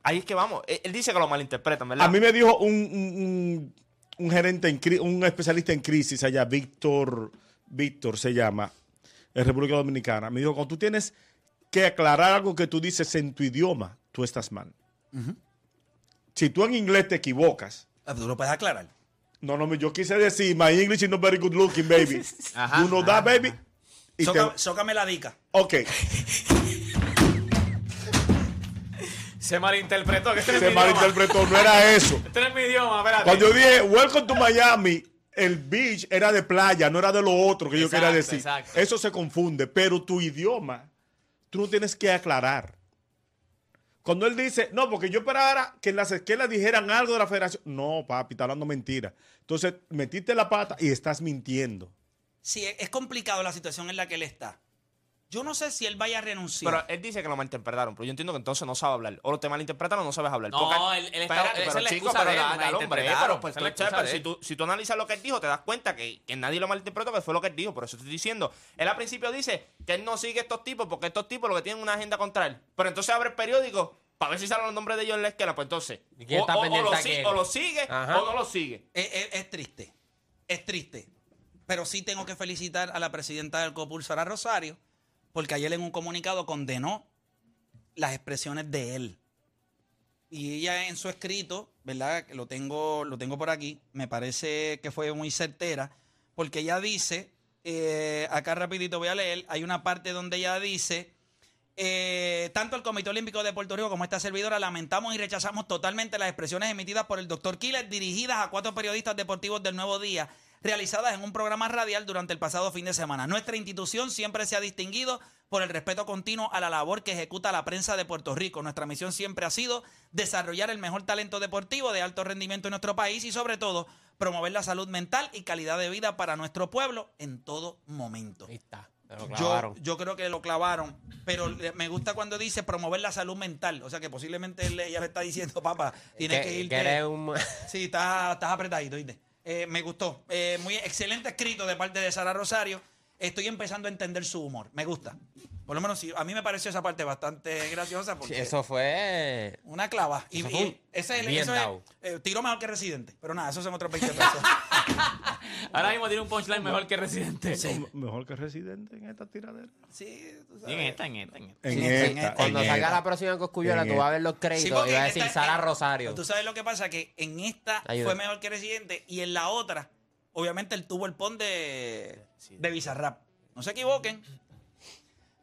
[SPEAKER 6] Ahí es que vamos. Él, él dice que lo malinterpretan, ¿verdad?
[SPEAKER 2] A mí me dijo un, un- un- un gerente, en un especialista en crisis allá, Víctor, Víctor se llama, en República Dominicana. Me dijo, cuando tú tienes que aclarar algo que tú dices en tu idioma, tú estás mal. Si tú en inglés te equivocas,
[SPEAKER 1] Ah, Tú lo puedes aclarar.
[SPEAKER 2] no, no, yo quise decir, my English is not very good looking, baby.
[SPEAKER 3] Ajá,
[SPEAKER 2] you know that, baby? Y te-
[SPEAKER 1] Sócame, la dica.
[SPEAKER 2] ok,
[SPEAKER 3] Se malinterpretó. Este no es
[SPEAKER 2] se malinterpretó, no era eso.
[SPEAKER 3] Este no es mi idioma, espérate.
[SPEAKER 2] Cuando yo dije, welcome to Miami, el beach era de playa, no era de lo otro que yo quería decir.
[SPEAKER 3] exacto.
[SPEAKER 2] Eso se confunde, pero tu idioma, tú no tienes que aclarar. Cuando él dice, no, porque yo esperara que en las esquelas dijeran algo de la federación. No, papi, está hablando mentira. Entonces, metiste la pata y estás mintiendo.
[SPEAKER 1] Sí, es complicado la situación en la que él está. Yo no sé si él vaya a renunciar.
[SPEAKER 6] Pero él dice que lo malinterpretaron, pero yo entiendo que entonces no sabe hablar. O te malinterpretan o no sabes hablar.
[SPEAKER 3] No,
[SPEAKER 6] Porque-
[SPEAKER 3] él- él está-
[SPEAKER 6] pero
[SPEAKER 3] la
[SPEAKER 6] chico, pero dale, hombre,
[SPEAKER 3] malinterpretaron,
[SPEAKER 6] pero pues
[SPEAKER 3] la
[SPEAKER 6] pero si tú, si tú analizas lo que él dijo, te das cuenta que, que nadie lo malinterpretó, que fue lo que él dijo. Por eso estoy diciendo. Él al principio dice que él no sigue estos tipos porque estos tipos lo que tienen una agenda contra él. Pero entonces abre el periódico para ver si salen los nombres de ellos en la esquela. Pues entonces,
[SPEAKER 4] ¿Y quién
[SPEAKER 6] o,
[SPEAKER 4] está
[SPEAKER 6] o- o
[SPEAKER 4] pendiente
[SPEAKER 6] lo, si- o lo sigue
[SPEAKER 4] Ajá.
[SPEAKER 6] o no lo sigue.
[SPEAKER 1] Es, es- es triste. Es triste. Pero sí tengo que felicitar a la presidenta del COPUL, Sara Rosario, porque ayer en un comunicado condenó las expresiones de él. Y ella en su escrito, ¿verdad? Lo tengo, lo tengo por aquí, me parece que fue muy certera, porque ella dice, eh, acá rapidito voy a leer, hay una parte donde ella dice, eh, tanto el Comité Olímpico de Puerto Rico como esta servidora lamentamos y rechazamos totalmente las expresiones emitidas por el doctor Killer dirigidas a cuatro periodistas deportivos del Nuevo Día realizadas en un programa radial durante el pasado fin de semana. Nuestra institución siempre se ha distinguido por el respeto continuo a la labor que ejecuta la prensa de Puerto Rico. Nuestra misión siempre ha sido desarrollar el mejor talento deportivo de alto rendimiento en nuestro país y sobre todo promover la salud mental y calidad de vida para nuestro pueblo en todo momento.
[SPEAKER 4] Ahí está.
[SPEAKER 1] Yo, yo creo que lo clavaron, pero me gusta cuando dice promover la salud mental. O sea que posiblemente ella le está diciendo, papá, tienes que,
[SPEAKER 4] que,
[SPEAKER 1] irte.
[SPEAKER 4] que eres un...
[SPEAKER 1] Sí, estás, estás apretadito, ¿viste? Eh, me gustó. Eh, muy excelente escrito de parte de Sara Rosario. Estoy empezando a entender su humor. Me gusta. Por lo menos sí, a mí me pareció esa parte bastante graciosa porque
[SPEAKER 4] Eso fue.
[SPEAKER 1] una clava. Y,
[SPEAKER 4] Eso
[SPEAKER 1] y
[SPEAKER 4] fue
[SPEAKER 1] ese
[SPEAKER 4] bien
[SPEAKER 1] eso es, eh, tiro mejor que Residente. Pero nada, esos son otros 20 pesos.
[SPEAKER 3] Ahora mismo tiene un punchline mejor que Residente.
[SPEAKER 1] Sí.
[SPEAKER 2] Mejor que residente en esta tiradera.
[SPEAKER 1] sí, tú sabes.
[SPEAKER 3] en esta, en esta, en esta.
[SPEAKER 2] En
[SPEAKER 1] Sí,
[SPEAKER 2] esta.
[SPEAKER 1] en esta.
[SPEAKER 4] Cuando
[SPEAKER 2] en
[SPEAKER 4] salga
[SPEAKER 2] esta.
[SPEAKER 4] la próxima Coscuyola, tú vas a ver los
[SPEAKER 1] Sí,
[SPEAKER 4] créditos y va a decir
[SPEAKER 1] esta-
[SPEAKER 4] Sara Rosario.
[SPEAKER 1] Tú sabes lo que pasa, que en esta
[SPEAKER 4] Ayuda.
[SPEAKER 1] fue mejor que Residente y en la otra, obviamente él tuvo el pon de, de Bizarrap. No se equivoquen.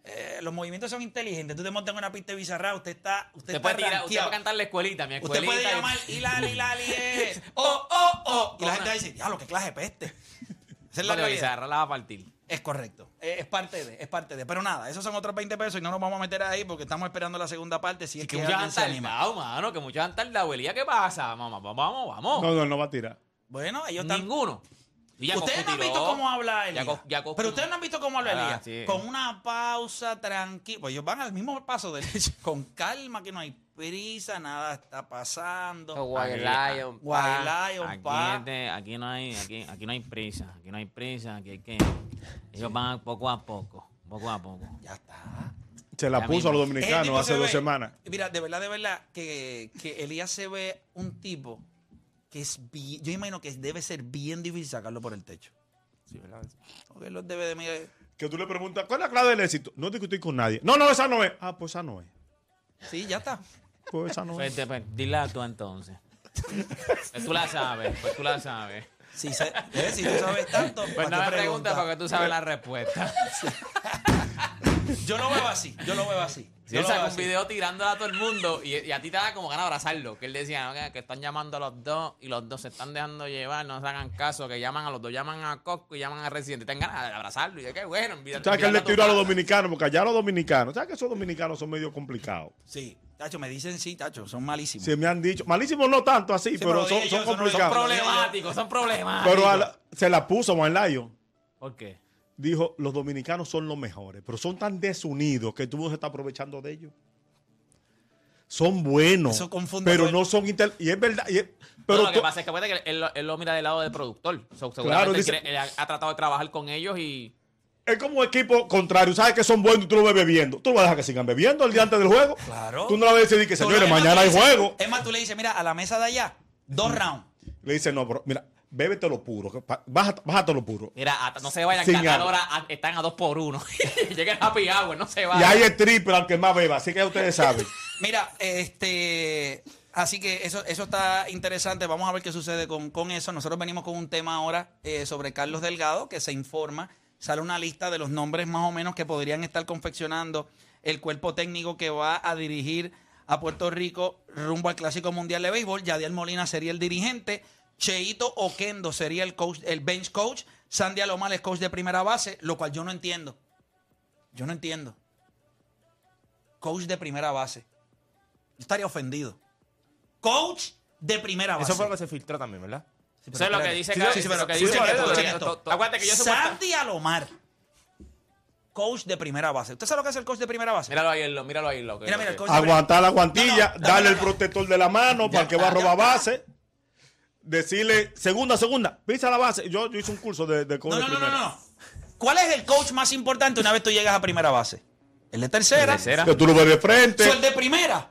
[SPEAKER 1] Eh, los movimientos son inteligentes. Tú te montas en una pista de Bizarrap, usted está, usted
[SPEAKER 3] Usted
[SPEAKER 1] está
[SPEAKER 3] puede tirar, usted puede cantar la escuelita, mi
[SPEAKER 1] Usted
[SPEAKER 3] escuelita.
[SPEAKER 1] puede
[SPEAKER 3] y-
[SPEAKER 1] llamar Hilali, Hilali, eh, oh, oh, oh. Y la gente va a decir, diablo, qué clase de peste. Esa es la.
[SPEAKER 3] Bizarra la va a partir.
[SPEAKER 1] Es correcto. Eh, Es parte de, es parte de. Pero nada, esos son otros 20 pesos y no nos vamos a meter ahí porque estamos esperando la segunda parte. Si es
[SPEAKER 3] que
[SPEAKER 1] que
[SPEAKER 3] muchos han
[SPEAKER 1] se anima.
[SPEAKER 3] tardado, mano, que muchos han tardado. ¿qué pasa? Vamos, vamos, vamos, vamos.
[SPEAKER 2] No, no, no va a tirar.
[SPEAKER 1] Bueno, ellos están.
[SPEAKER 3] Ninguno.
[SPEAKER 1] Ustedes no han visto cómo habla
[SPEAKER 3] Ya
[SPEAKER 1] Elías. Pero ustedes no han visto cómo habla
[SPEAKER 3] Ah,
[SPEAKER 1] Elías.
[SPEAKER 3] sí.
[SPEAKER 1] Con una pausa tranquila. Pues ellos van al mismo paso de Con calma, que no hay prisa, nada está pasando.
[SPEAKER 3] Aquí-
[SPEAKER 4] Lion.
[SPEAKER 1] White
[SPEAKER 4] pa.
[SPEAKER 1] Lion,
[SPEAKER 3] Aquí,
[SPEAKER 1] pa.
[SPEAKER 3] este, aquí no hay, aquí, aquí no hay prisa, aquí no hay prisa, aquí hay que ellos van poco a poco, poco a poco.
[SPEAKER 1] Ya está.
[SPEAKER 2] Se la
[SPEAKER 3] Ya
[SPEAKER 2] puso a los
[SPEAKER 3] mismo.
[SPEAKER 2] Dominicanos
[SPEAKER 1] tipo
[SPEAKER 2] hace
[SPEAKER 1] se
[SPEAKER 2] dos
[SPEAKER 1] ve-
[SPEAKER 2] semanas.
[SPEAKER 1] Mira, de verdad, de verdad, que, que Elías se ve un tipo que es bien, yo imagino que debe ser bien difícil sacarlo por el techo.
[SPEAKER 6] Sí, ¿verdad?
[SPEAKER 1] Porque los debe de mí.
[SPEAKER 2] Que tú le preguntas, ¿cuál es la clave del éxito? No discutir con nadie. No, no, esa no es. Ah, pues esa no es.
[SPEAKER 1] Sí, ya está.
[SPEAKER 2] Pues esa no
[SPEAKER 3] Pues,
[SPEAKER 2] es.
[SPEAKER 3] te- pues, dila tú entonces. Pues tú la sabes, pues tú la sabes.
[SPEAKER 1] Si, se- eh, si tú sabes tanto,
[SPEAKER 3] Pues
[SPEAKER 1] ¿para
[SPEAKER 3] no me preguntes
[SPEAKER 1] preguntas?
[SPEAKER 3] porque tú sabes la respuesta.
[SPEAKER 1] Yo lo veo así, yo lo veo así. Yo
[SPEAKER 3] él
[SPEAKER 1] veo
[SPEAKER 3] un video tirándola a todo el mundo y, y a ti te da como ganas de abrazarlo. Que él decía "Ok, que están llamando a los dos y los dos se están dejando llevar, no se hagan caso, que llaman a los dos, llaman a Cosco y llaman a Residente. Ten ganas de abrazarlo y de qué bueno. enviar-
[SPEAKER 2] ¿Sabes que él le tiró a los dominicanos? Porque allá los dominicanos, ¿sabes que esos dominicanos son medio complicados?
[SPEAKER 1] Sí, Tacho, me dicen sí, Tacho, son malísimos.
[SPEAKER 2] Se me han dicho, malísimos no tanto así,
[SPEAKER 1] Sí,
[SPEAKER 2] pero,
[SPEAKER 1] pero
[SPEAKER 2] son,
[SPEAKER 1] yo,
[SPEAKER 2] complicados.
[SPEAKER 1] son
[SPEAKER 3] Problemáticos, son problemáticos.
[SPEAKER 2] pero la- se la puso Juan Lion.
[SPEAKER 3] ¿Por qué?
[SPEAKER 2] Dijo, los dominicanos son los mejores, pero son tan desunidos que tú no se está aprovechando de ellos. Son buenos, pero
[SPEAKER 1] el-
[SPEAKER 2] no son intel- Y es verdad. y es-
[SPEAKER 3] Pero
[SPEAKER 2] pero
[SPEAKER 3] lo que pasa es que, que él, lo- él lo mira del lado del productor.
[SPEAKER 2] Claro,
[SPEAKER 3] él quiere- él ha, ha tratado de trabajar con ellos y.
[SPEAKER 2] es como equipo contrario. Sabes que son buenos y tú lo ves bebiendo. Tú lo vas a dejar que sigan bebiendo el día antes del juego.
[SPEAKER 1] Claro.
[SPEAKER 2] Tú no vas a decir que, señores, mañana hay
[SPEAKER 1] dices-
[SPEAKER 2] juego.
[SPEAKER 1] Es más, tú le dices, mira, a la mesa de allá, dos rounds.
[SPEAKER 2] Le dice, no, bro, mira, bébete lo puro. Bájate, lo puro.
[SPEAKER 3] Mira, hasta- no se vayan, que a tal
[SPEAKER 2] agua.
[SPEAKER 3] hora a- están a dos por uno. Lleguen happy hour, no se
[SPEAKER 2] Y
[SPEAKER 3] vayan.
[SPEAKER 2] hay el triple al que más beba, así que ustedes saben.
[SPEAKER 1] Mira, este. Así que eso, eso está interesante. Vamos a ver qué sucede con, con eso. Nosotros venimos con un tema ahora eh, sobre Carlos Delgado, que se informa. Sale una lista de los nombres más o menos que podrían estar confeccionando el cuerpo técnico que va a dirigir a Puerto Rico rumbo al Clásico Mundial de Béisbol. Yadiel Molina sería el dirigente. Cheito Oquendo sería el coach, el bench coach. Sandy Alomar es coach de primera base, lo cual yo no entiendo. Yo no entiendo. Coach de primera base. Yo estaría ofendido. Coach de primera base.
[SPEAKER 6] Eso fue lo que se filtró también, ¿verdad?
[SPEAKER 1] Sí,
[SPEAKER 3] Eso es lo que dice
[SPEAKER 1] Sí,
[SPEAKER 3] Carlos,
[SPEAKER 1] sí, sí,
[SPEAKER 3] lo
[SPEAKER 1] pero-
[SPEAKER 3] que
[SPEAKER 1] sí,
[SPEAKER 3] dice
[SPEAKER 1] pero
[SPEAKER 3] que-
[SPEAKER 1] esto.
[SPEAKER 3] yo
[SPEAKER 1] Sandy Alomar. Coach de primera base. ¿Usted sabe lo que es el coach de primera base?
[SPEAKER 3] Míralo ahí, lo, míralo ahí. Lo que,
[SPEAKER 1] Mira, el coach
[SPEAKER 2] Aguantar la guantilla,
[SPEAKER 1] No, no,
[SPEAKER 2] darle
[SPEAKER 1] no,
[SPEAKER 2] el protector de la mano para el que va a robar base. Decirle, segunda, segunda, pisa la base. Yo, yo hice un curso de, de coach
[SPEAKER 1] No,
[SPEAKER 2] de
[SPEAKER 1] no, no, no, no. ¿Cuál es el coach más importante una vez tú llegas a primera base? El de tercera.
[SPEAKER 3] Tercera.
[SPEAKER 2] Que tú lo ves de frente,
[SPEAKER 1] So, el de primera.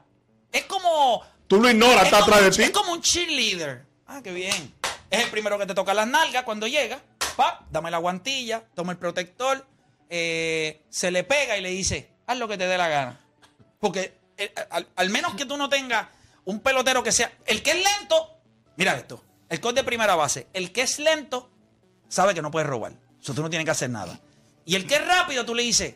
[SPEAKER 1] Es como.
[SPEAKER 2] tú lo ignoras,
[SPEAKER 1] es
[SPEAKER 2] está atrás de ti.
[SPEAKER 1] Es como un cheerleader. Ah, qué bien. Es el primero que te toca las nalgas cuando llega. Pa, dame la guantilla, toma el protector, eh, se le pega y le dice, haz lo que te dé la gana. Porque eh, al, al menos que tú no tengas un pelotero que sea. El que es lento, mira esto. El coach de primera base. El que es lento sabe que no puede robar. Eso tú no tienes que hacer nada. Y el que es rápido, tú le dices,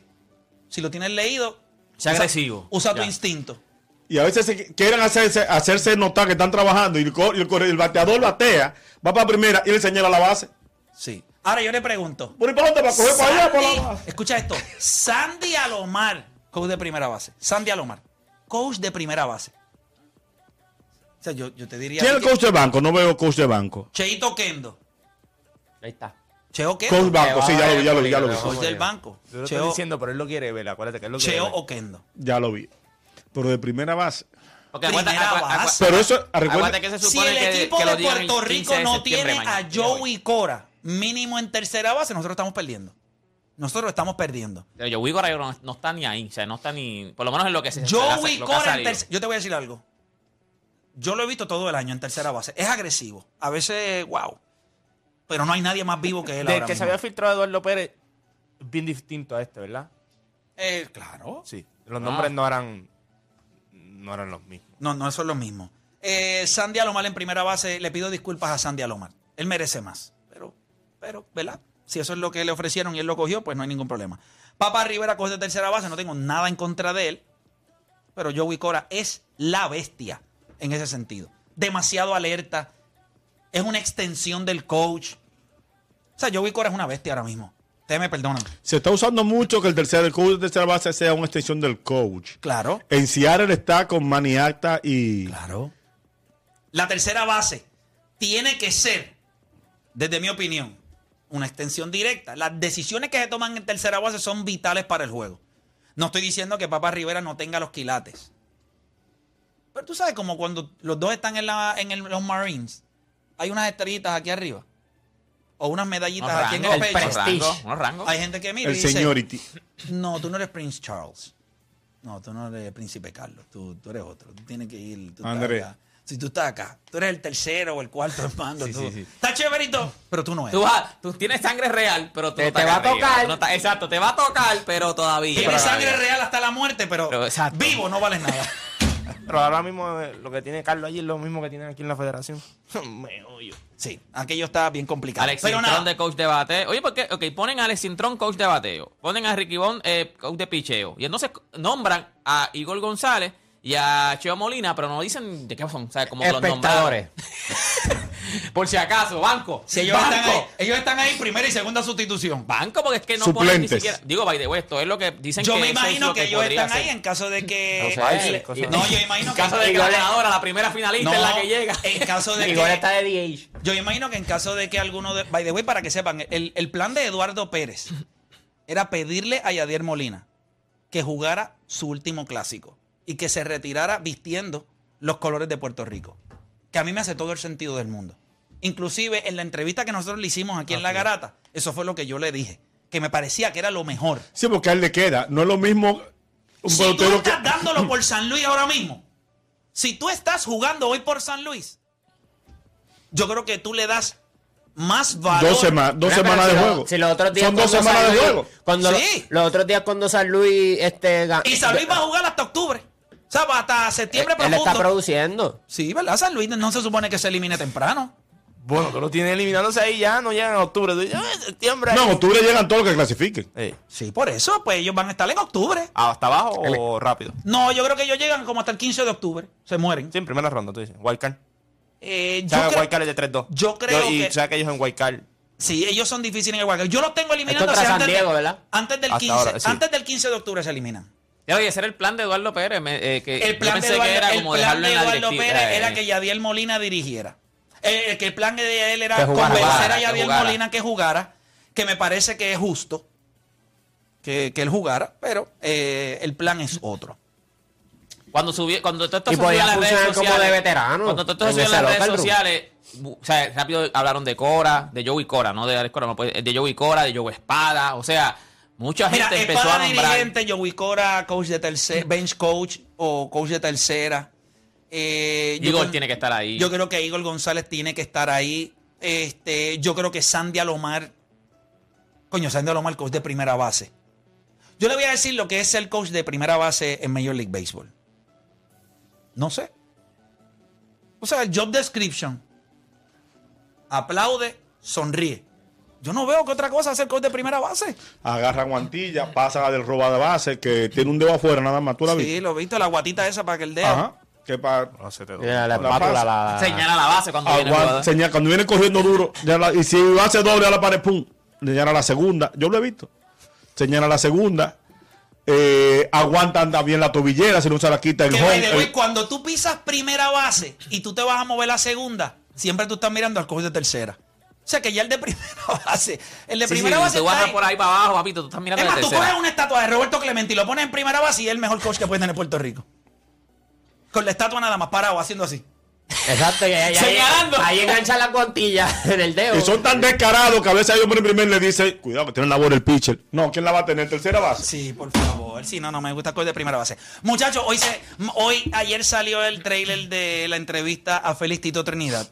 [SPEAKER 1] si lo tienes leído,
[SPEAKER 3] Sea
[SPEAKER 1] usa-
[SPEAKER 3] agresivo.
[SPEAKER 1] Usa tu instinto.
[SPEAKER 2] Y a veces se quieren hacerse, hacerse notar que están trabajando y el, co- y el corre- el bateador batea, va para primera y le señala la base.
[SPEAKER 1] Sí. Ahora yo le pregunto.
[SPEAKER 2] ¿Por para dónde va a coger para allá? Para la
[SPEAKER 1] Sandy-
[SPEAKER 2] base.
[SPEAKER 1] escucha esto. Sandy Alomar, coach de primera base. Sandy Alomar, coach de primera base. O sea, yo, yo te diría.
[SPEAKER 2] ¿Quién es el coach de banco? No veo coach de banco.
[SPEAKER 1] Cheito Kendo.
[SPEAKER 4] Ahí está.
[SPEAKER 1] Cheo Kendo.
[SPEAKER 2] Coach banco, sí, ya lo vi, ya lo vi, ya lo vi.
[SPEAKER 1] Coach del banco.
[SPEAKER 6] Yo lo estoy diciendo, pero él lo quiere ver. Acuérdate que él lo quiere
[SPEAKER 1] Cheo
[SPEAKER 6] ver.
[SPEAKER 1] Okendo.
[SPEAKER 2] Ya lo vi. Pero de primera base.
[SPEAKER 3] Porque
[SPEAKER 1] Primera
[SPEAKER 3] acuérdate- acu- acu-
[SPEAKER 1] base.
[SPEAKER 2] Pero eso, recuerda,
[SPEAKER 3] acuérdate que se
[SPEAKER 1] Si
[SPEAKER 3] supone
[SPEAKER 1] el
[SPEAKER 3] que,
[SPEAKER 1] equipo
[SPEAKER 3] que
[SPEAKER 1] de
[SPEAKER 3] el
[SPEAKER 1] Puerto
[SPEAKER 3] 15
[SPEAKER 1] Rico
[SPEAKER 3] de
[SPEAKER 1] no tiene a Joey Cora mínimo en tercera base, nosotros estamos perdiendo. Nosotros estamos perdiendo.
[SPEAKER 3] Pero Joey Cora no, no está ni ahí. O sea, no está ni. Por lo menos en lo que se.
[SPEAKER 1] Joey
[SPEAKER 3] que ha
[SPEAKER 1] Cora en
[SPEAKER 3] salido.
[SPEAKER 1] terc- Yo te voy a decir algo. Yo lo he visto todo el año en tercera base. Es agresivo. A veces, wow. Pero no hay nadie más vivo que él
[SPEAKER 6] Del
[SPEAKER 1] ahora
[SPEAKER 6] que se había filtrado Eduardo Pérez, es bien distinto a este, ¿verdad?
[SPEAKER 1] Eh, claro.
[SPEAKER 6] Sí. Los
[SPEAKER 3] Ah.
[SPEAKER 6] nombres no eran. No eran los mismos.
[SPEAKER 1] No, no, eso es lo mismo. Eh, Sandy Alomar en primera base, le pido disculpas a Sandy Alomar. Él merece más. Pero, pero, ¿verdad? Si eso es lo que le ofrecieron y él lo cogió, pues no hay ningún problema. Papá Rivera coge de tercera base, no tengo nada en contra de él. Pero Joey Cora es la bestia en ese sentido. Demasiado alerta. Es una extensión del coach. O sea, Joey Cora es una bestia ahora mismo. Ustedes me perdonan.
[SPEAKER 2] Se está usando mucho que el tercer el coach de tercera base sea una extensión del coach.
[SPEAKER 1] Claro.
[SPEAKER 2] En Seattle está con Manny Acta y.
[SPEAKER 1] Claro. La tercera base tiene que ser, desde mi opinión, una extensión directa. Las decisiones que se toman en tercera base son vitales para el juego. No estoy diciendo que Papá Rivera no tenga los quilates. Pero tú sabes, como cuando los dos están en, la, en el- los Marines, hay unas estrellitas aquí arriba. O unas medallitas aquí en
[SPEAKER 3] rangos,
[SPEAKER 1] el
[SPEAKER 4] el
[SPEAKER 1] pecho.
[SPEAKER 3] rangos, unos rangos.
[SPEAKER 1] Hay gente que mira
[SPEAKER 2] El
[SPEAKER 1] y dice,
[SPEAKER 2] seniority.
[SPEAKER 1] no, tú no eres Prince Charles. No, tú no eres Príncipe Carlos. Tú, tú eres otro. Tú tienes que ir. Tú estás
[SPEAKER 2] Andrés.
[SPEAKER 1] acá. Si tú estás acá, tú eres el tercero o el cuarto hermano.
[SPEAKER 6] Sí,
[SPEAKER 1] tú.
[SPEAKER 6] sí, sí.
[SPEAKER 1] Está chéverito, pero tú no eres.
[SPEAKER 3] Tú, vas- tú tienes sangre real, pero tú
[SPEAKER 4] Te-
[SPEAKER 3] no estás
[SPEAKER 4] te va a tocar.
[SPEAKER 3] Tú no estás- exacto, te va a tocar, pero todavía.
[SPEAKER 1] Tienes
[SPEAKER 3] Pero
[SPEAKER 1] sangre
[SPEAKER 3] todavía.
[SPEAKER 1] real hasta la muerte, pero,
[SPEAKER 3] Pero
[SPEAKER 1] vivo no vales nada.
[SPEAKER 6] Pero ahora mismo eh, lo que tiene Carlos allí es lo mismo que tiene aquí en la federación. Me odio.
[SPEAKER 1] Sí, aquello está bien complicado.
[SPEAKER 3] Alex
[SPEAKER 1] pero
[SPEAKER 3] Cintrón
[SPEAKER 1] nada,
[SPEAKER 3] de coach de bateo. Oye, ¿por qué? Ok, ponen a Alex Cintrón coach de bateo. Ponen a Ricky Bond eh, coach de picheo. Y entonces nombran a Igor González y a Cheo Molina, pero no dicen de qué son. O sea, como que los nombraron. Por si acaso, banco.
[SPEAKER 1] si ellos
[SPEAKER 3] banco.
[SPEAKER 1] están, ahí, ellos están ahí primera y segunda sustitución.
[SPEAKER 3] Banco, porque es que no ponen ni
[SPEAKER 2] Suplentes.
[SPEAKER 3] siquiera. Digo, by the way, esto es lo que dicen
[SPEAKER 1] Yo
[SPEAKER 3] que
[SPEAKER 1] me
[SPEAKER 3] es
[SPEAKER 1] imagino que, ellos están ahí en caso de que.
[SPEAKER 4] No sé, sí, cosas
[SPEAKER 1] no, yo imagino
[SPEAKER 3] En
[SPEAKER 1] que.
[SPEAKER 3] caso de que la ganadora, la primera finalista
[SPEAKER 1] No,
[SPEAKER 3] es la que llega.
[SPEAKER 1] En caso de que.
[SPEAKER 4] está de DH.
[SPEAKER 1] Yo imagino que en caso de que alguno de. By the way, para que sepan, el, el plan de Eduardo Pérez era pedirle a Yadier Molina que jugara su último clásico y que se retirara vistiendo los colores de Puerto Rico. Que a mí me hace todo el sentido del mundo. Inclusive en la entrevista que nosotros le hicimos aquí en La Garata, eso fue lo que yo le dije. Que me parecía que era lo mejor.
[SPEAKER 2] Sí, porque a él le queda. No es lo mismo un
[SPEAKER 1] Si tú
[SPEAKER 2] que.
[SPEAKER 1] estás dándolo por San Luis ahora mismo, si tú estás jugando hoy por San Luis, yo creo que tú le das más valor.
[SPEAKER 2] Dos, sema- dos
[SPEAKER 4] Mira,
[SPEAKER 2] semanas de
[SPEAKER 4] lo-
[SPEAKER 2] juego.
[SPEAKER 4] Si los otros días
[SPEAKER 2] Son dos semanas de juego.
[SPEAKER 4] Cuando
[SPEAKER 1] Sí.
[SPEAKER 4] los otros días cuando San Luis este
[SPEAKER 1] Y San Luis va a jugar hasta octubre. O sea, hasta septiembre
[SPEAKER 4] él está
[SPEAKER 1] profundo.
[SPEAKER 4] produciendo.
[SPEAKER 1] Sí, ¿verdad? San Luis no se supone que se elimine temprano.
[SPEAKER 6] Bueno, tú lo tienes eliminándose ahí ya, no llegan a octubre. Tú dices, "Ah, septiembre.
[SPEAKER 2] No, en octubre llegan todos los que clasifiquen.
[SPEAKER 6] Eh,
[SPEAKER 1] Sí, por eso, pues ellos van a estar en octubre.
[SPEAKER 6] ¿Hasta abajo o rápido?
[SPEAKER 1] No, yo creo que ellos llegan como hasta el 15 de octubre. Se mueren.
[SPEAKER 6] Sí, en primera ronda, tú dices. Wildcard.
[SPEAKER 1] Eh, yo
[SPEAKER 6] ¿Sabes
[SPEAKER 1] creo-
[SPEAKER 6] Wildcard es de 3-2?
[SPEAKER 1] yo creo
[SPEAKER 6] y
[SPEAKER 1] que-
[SPEAKER 6] sabes que ellos en Wildcard.
[SPEAKER 1] Sí, ellos son difíciles en el Wildcard. Yo los tengo eliminando
[SPEAKER 4] contra San
[SPEAKER 1] antes, de-
[SPEAKER 4] Diego, ¿verdad?
[SPEAKER 1] antes del
[SPEAKER 6] Hasta
[SPEAKER 1] 15,
[SPEAKER 6] ahora, sí.
[SPEAKER 1] antes del 15 de octubre se eliminan.
[SPEAKER 3] Ya, oye, ese era el plan de Eduardo Pérez. me- eh, que
[SPEAKER 1] El plan
[SPEAKER 3] yo
[SPEAKER 1] de Eduardo,
[SPEAKER 3] que era
[SPEAKER 1] el
[SPEAKER 3] como
[SPEAKER 1] plan
[SPEAKER 3] dejarlo
[SPEAKER 1] de
[SPEAKER 3] en la
[SPEAKER 1] Eduardo
[SPEAKER 3] directiva.
[SPEAKER 1] Pérez
[SPEAKER 3] eh,
[SPEAKER 1] era que Yadiel Molina dirigiera. Eh, que el plan de él era
[SPEAKER 4] jugara,
[SPEAKER 1] convencer
[SPEAKER 3] jugara,
[SPEAKER 1] a Yadiel
[SPEAKER 3] jugara.
[SPEAKER 1] Molina que jugara, que me parece que es justo que, que él jugara, pero eh, el plan es otro.
[SPEAKER 3] Cuando subí, cuando todo esto subió en las redes
[SPEAKER 4] como
[SPEAKER 3] sociales,
[SPEAKER 4] de veterano
[SPEAKER 3] Cuando todo esto subió en las redes sociales, o sea, rápido hablaron de Cora, de Joey Cora, no de Alex Cora, no, pues, de Joey Cora, de Joey Espada, o sea, mucha
[SPEAKER 1] Mira,
[SPEAKER 3] gente empezó a nombrar.
[SPEAKER 1] dirigente, Joey Cora, coach de tercera, bench coach o coach de tercera. Eh,
[SPEAKER 3] Igor tiene que estar ahí.
[SPEAKER 1] Yo creo que Igor González tiene que estar ahí. Este, yo creo que Sandy Alomar. Coño, Sandy Alomar, coach de primera base. Yo le voy a decir lo que es ser coach de primera base en Major League Baseball. No sé. O sea, el job description. Aplaude, sonríe. Yo no veo que otra cosa hacer coach de primera base.
[SPEAKER 2] Agarra guantilla, pasa la del roba de base, que tiene un dedo afuera nada más. ¿Tú la
[SPEAKER 1] Sí,
[SPEAKER 2] viste?
[SPEAKER 1] lo viste, la guatita esa para que el dedo.
[SPEAKER 2] Ajá. Que pa-
[SPEAKER 6] No sé, te
[SPEAKER 4] la
[SPEAKER 2] La
[SPEAKER 4] espátula,
[SPEAKER 2] pasa.
[SPEAKER 4] la, la-
[SPEAKER 3] Señala la base cuando viene el
[SPEAKER 2] señala- cuando viene corriendo duro, ya la- y si hace doble a la pared, pum, señala la segunda. Yo lo he visto. Señala la segunda. Eh, aguanta anda bien la tobillera, si no se la quita el home.
[SPEAKER 1] way,
[SPEAKER 2] el-
[SPEAKER 1] cuando tú pisas primera base y tú te vas a mover la segunda, siempre tú estás mirando al coach de tercera. O sea que ya el de primera base, el de
[SPEAKER 3] Sí,
[SPEAKER 1] primera
[SPEAKER 3] sí,
[SPEAKER 1] base
[SPEAKER 3] tú
[SPEAKER 1] está
[SPEAKER 3] vas
[SPEAKER 1] ahí.
[SPEAKER 3] por ahí para abajo, papito, tú estás mirando
[SPEAKER 1] Es
[SPEAKER 3] la
[SPEAKER 1] más, tú coges una estatua de Roberto Clemente y lo pones en primera base y es el mejor coach que puede tener Puerto Rico. Con la estatua nada más parado, haciendo así.
[SPEAKER 4] Exacto, y ahí, ahí,
[SPEAKER 3] Señalando.
[SPEAKER 4] ahí enganchan la cuantilla en el dedo.
[SPEAKER 2] Y son tan descarados que a veces hay hombre en primer le dice, cuidado que tiene la bola el pitcher. No, ¿quién la va a tener? ¿Tercera base?
[SPEAKER 1] Sí, por favor. Sí, no, no me gusta el de primera base. Muchachos, hoy se, hoy, ayer salió el trailer de la entrevista a Félix Tito Trinidad.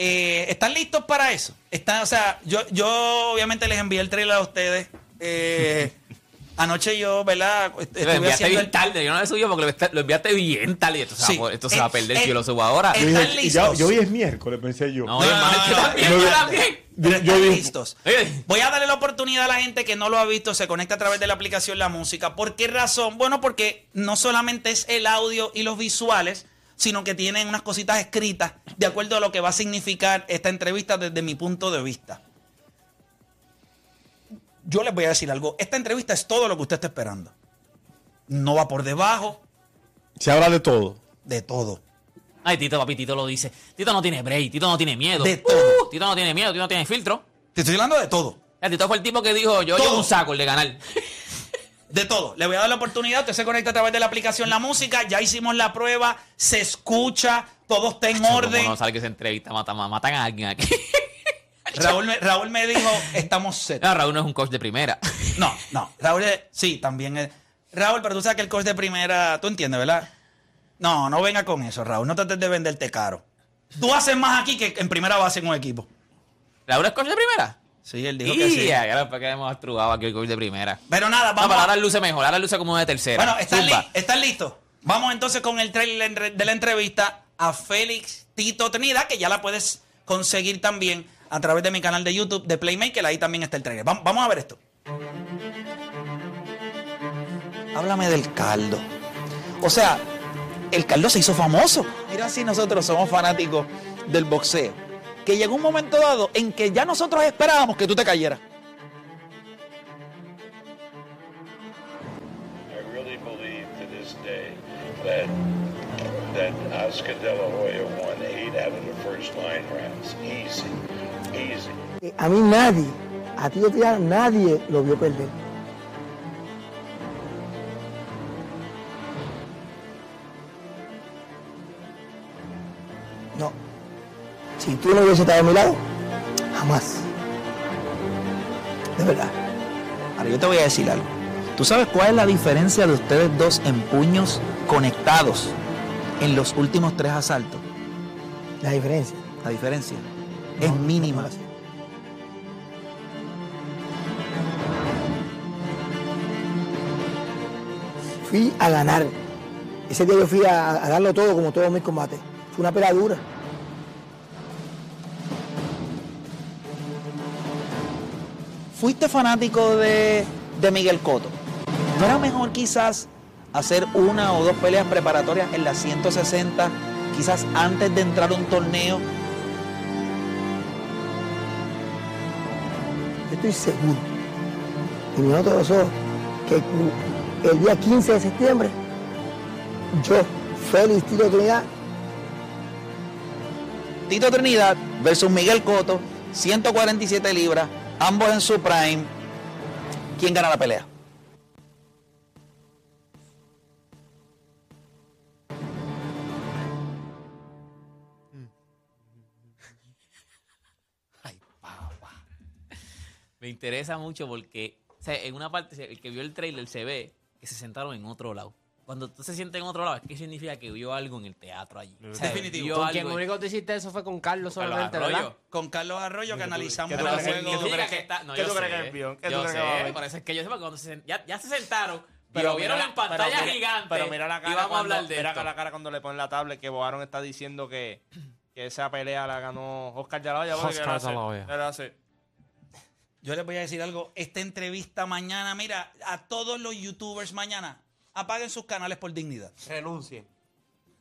[SPEAKER 1] Eh, ¿Están listos para eso? Están, o sea, yo, yo obviamente les envié el trailer a ustedes. Eh, anoche yo, ¿verdad?
[SPEAKER 3] Lo
[SPEAKER 1] Estuve
[SPEAKER 3] enviaste
[SPEAKER 1] haciendo
[SPEAKER 3] bien
[SPEAKER 1] el-
[SPEAKER 3] tarde. Yo no lo subí porque lo enviaste- bien tarde. Esto, se,
[SPEAKER 1] Sí.
[SPEAKER 3] va, a- esto se va a
[SPEAKER 1] Eh,
[SPEAKER 3] perder
[SPEAKER 1] eh,
[SPEAKER 3] si yo lo subo ahora.
[SPEAKER 1] ¿Están
[SPEAKER 2] dije, y ya-
[SPEAKER 1] listos?
[SPEAKER 2] yo hoy es miércoles, pensé yo.
[SPEAKER 3] no,
[SPEAKER 1] no, no,
[SPEAKER 3] también,
[SPEAKER 1] no,
[SPEAKER 3] yo
[SPEAKER 1] no,
[SPEAKER 3] también.
[SPEAKER 2] Yo-
[SPEAKER 1] ¿Están listos? Voy a darle la oportunidad a la gente que no lo ha visto, se conecta a través de la aplicación La Música. ¿Por qué razón? Bueno, porque no solamente es el audio y los visuales, sino que tienen unas cositas escritas de acuerdo a lo que va a significar esta entrevista desde mi punto de vista. Yo les voy a decir algo. Esta entrevista es todo lo que usted está esperando. No va por debajo
[SPEAKER 2] Se habla de todo.
[SPEAKER 1] de todo.
[SPEAKER 3] Ay, Tito, papi, Tito lo dice. Tito no tiene break, Tito no tiene miedo.
[SPEAKER 1] De todo.
[SPEAKER 3] Uh, Tito no tiene miedo, Tito no tiene filtro.
[SPEAKER 1] Te estoy hablando de todo.
[SPEAKER 3] Tito fue el tipo que dijo, yo
[SPEAKER 1] Todo.
[SPEAKER 3] llevo un saco, el de ganar.
[SPEAKER 1] De todo. Le voy a dar la oportunidad. Usted se conecta a través de la aplicación La Música. Ya hicimos la prueba. Se escucha. Todo está en orden.
[SPEAKER 3] No sale que se entrevista, matan, matan a alguien aquí.
[SPEAKER 1] Raúl me, Raúl me dijo, estamos set.
[SPEAKER 3] No, Raúl no es un coach de primera.
[SPEAKER 1] No, no. Raúl es- sí, también es. Raúl, pero tú sabes que el coach de primera, tú entiendes, ¿verdad? No, no venga con eso, Raúl. No trates de venderte caro. Tú haces más aquí que en primera base en un equipo.
[SPEAKER 3] ¿Raúl es coach de primera?
[SPEAKER 1] Sí, él dijo que sí.
[SPEAKER 3] Ya, ya después que hemos astrugado aquí el coach de primera.
[SPEAKER 1] Pero nada,
[SPEAKER 3] No,
[SPEAKER 1] vamos.
[SPEAKER 3] pero
[SPEAKER 1] a-
[SPEAKER 3] ahora luce mejor, ahora luce como de tercera.
[SPEAKER 1] Bueno, ¿están, li- ¿están listos? Vamos entonces con el trailer de la entrevista a Félix Tito Trinidad, que ya la puedes conseguir también a través de mi canal de YouTube de Playmaker. Ahí también está el trailer. Vam- Vamos a ver esto. Háblame del caldo. O sea, el caldo se hizo famoso. Mira si nosotros somos fanáticos del boxeo. Que llegó un momento dado en que ya nosotros esperábamos que tú te cayeras.
[SPEAKER 8] I really believe to this day that that Oscar De La Hoya won eight out of the first nine rounds. Easy, easy.
[SPEAKER 9] A mí nadie, a ti nadie lo vio perder. Si tú no hubieses estado a mi lado, jamás. De verdad.
[SPEAKER 1] Ahora yo te voy a decir algo. ¿Tú sabes cuál es la diferencia de ustedes dos en puños conectados en los últimos tres asaltos?
[SPEAKER 9] La diferencia.
[SPEAKER 1] La diferencia es mínima.
[SPEAKER 9] Fui a ganar. Ese día yo fui a, a darlo todo como todos mis combates. Fue una pelea dura.
[SPEAKER 1] Fuiste fanático de, de Miguel Cotto. ¿No era mejor quizás hacer una o dos peleas preparatorias en las 160, quizás antes de entrar a un torneo?
[SPEAKER 9] Estoy seguro, y me noto los ojos, que el día 15 de septiembre, yo, Félix Tito Trinidad,
[SPEAKER 1] Tito Trinidad versus Miguel Cotto, 147 libras, ambos en su prime. ¿Quién gana la pelea?
[SPEAKER 3] Me interesa mucho porque, en una parte, el que vio el trailer se ve que se sentaron en otro lado. Cuando tú se sientes en otro lado, es que significa que vio algo en el teatro allí. O sea,
[SPEAKER 1] Definitivo.
[SPEAKER 4] Con quien
[SPEAKER 3] en-
[SPEAKER 4] único te hiciste eso fue con Carlos solamente,
[SPEAKER 3] Arroyo.
[SPEAKER 4] ¿verdad?
[SPEAKER 1] Con Carlos Arroyo que analizamos
[SPEAKER 6] ¿Qué tú
[SPEAKER 3] Pero
[SPEAKER 1] el
[SPEAKER 6] que-
[SPEAKER 1] juego.
[SPEAKER 6] qué tú
[SPEAKER 3] significa
[SPEAKER 6] crees que-
[SPEAKER 3] está- no,
[SPEAKER 6] qué
[SPEAKER 3] yo
[SPEAKER 6] tú crees que es campeón? ¿Qué
[SPEAKER 3] yo
[SPEAKER 6] tú crees que a
[SPEAKER 3] sé, por eso es que yo sé, porque cuando se, ya, ya se sentaron,
[SPEAKER 6] Pero
[SPEAKER 3] vieron en
[SPEAKER 6] la-
[SPEAKER 3] pantalla
[SPEAKER 6] pero mira-
[SPEAKER 3] gigante.
[SPEAKER 6] Pero mira la cara
[SPEAKER 3] y vamos a
[SPEAKER 6] cuando,
[SPEAKER 3] hablar de
[SPEAKER 6] mira
[SPEAKER 3] esto.
[SPEAKER 6] la cara cuando le ponen la tablet que Bogaron está diciendo que, que esa pelea la ganó Oscar de la Hoya. porque
[SPEAKER 4] Oscar Hoya.
[SPEAKER 6] era hace-
[SPEAKER 1] Yo les voy a decir algo. Esta entrevista mañana, mira, a todos los youtubers mañana, apaguen sus canales por dignidad.
[SPEAKER 4] Renuncien.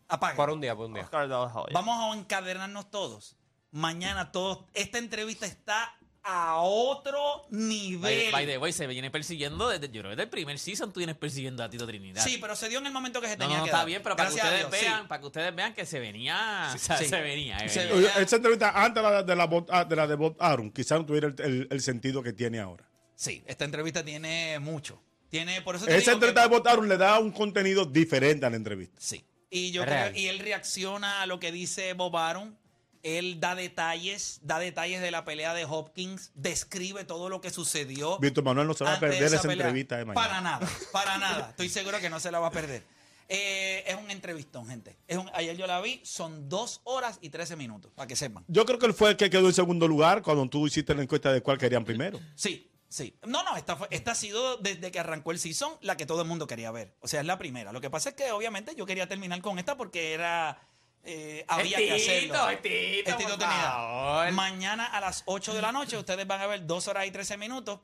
[SPEAKER 1] Apaguen.
[SPEAKER 4] Por un día, por un día.
[SPEAKER 6] Oscar de la Hoya.
[SPEAKER 1] Vamos a encadenarnos todos. Mañana todos. Esta entrevista está a otro nivel.
[SPEAKER 3] By, by the way, se viene persiguiendo desde, yo creo que desde el primer season tú vienes persiguiendo a Tito Trinidad.
[SPEAKER 1] Sí, pero se dio en el momento que se
[SPEAKER 3] no,
[SPEAKER 1] tenía
[SPEAKER 3] no,
[SPEAKER 1] que
[SPEAKER 3] está
[SPEAKER 1] dar.
[SPEAKER 3] bien, pero para que,
[SPEAKER 1] Gracias
[SPEAKER 3] ustedes
[SPEAKER 1] Dios,
[SPEAKER 3] vean,
[SPEAKER 1] sí.
[SPEAKER 3] para que ustedes vean que se venía, o sea,
[SPEAKER 1] sí.
[SPEAKER 3] se venía,
[SPEAKER 1] Se
[SPEAKER 3] venía.
[SPEAKER 2] Oye, Esa entrevista antes de la de la, ah, de la de Bob Arum, quizás no tuviera el, el- el sentido que tiene ahora.
[SPEAKER 1] Sí, esta entrevista tiene mucho. Tiene, por eso te
[SPEAKER 2] Esa
[SPEAKER 1] digo que-
[SPEAKER 2] entrevista de Bob Arum le da un contenido diferente a la entrevista.
[SPEAKER 1] Sí. Y yo creo- y él reacciona a lo que dice Bob Arum. Él da detalles, da detalles de la pelea de Hopkins, describe todo lo que sucedió.
[SPEAKER 2] Víctor Manuel no se va a
[SPEAKER 1] de
[SPEAKER 2] perder esa entrevista de mañana.
[SPEAKER 1] Para nada, para nada. Estoy seguro que no se la va a perder. Eh, es un entrevistón, gente. Es un- ayer yo la vi, son dos horas y 13 minutos, para que sepan.
[SPEAKER 2] Yo creo que él fue el que quedó en segundo lugar cuando tú hiciste la encuesta de cuál querían primero.
[SPEAKER 1] Sí, sí. No, no, esta, fue- esta ha sido desde que arrancó el season la que todo el mundo quería ver. O sea, es la primera. Lo que pasa es que obviamente yo quería terminar con esta porque era... eh, había que hacerlo.
[SPEAKER 3] es Tito,
[SPEAKER 1] Es Tito
[SPEAKER 3] por
[SPEAKER 1] Trinidad.
[SPEAKER 3] favor.
[SPEAKER 1] Mañana a las 8 de la noche ustedes van a ver dos horas y 13 minutos.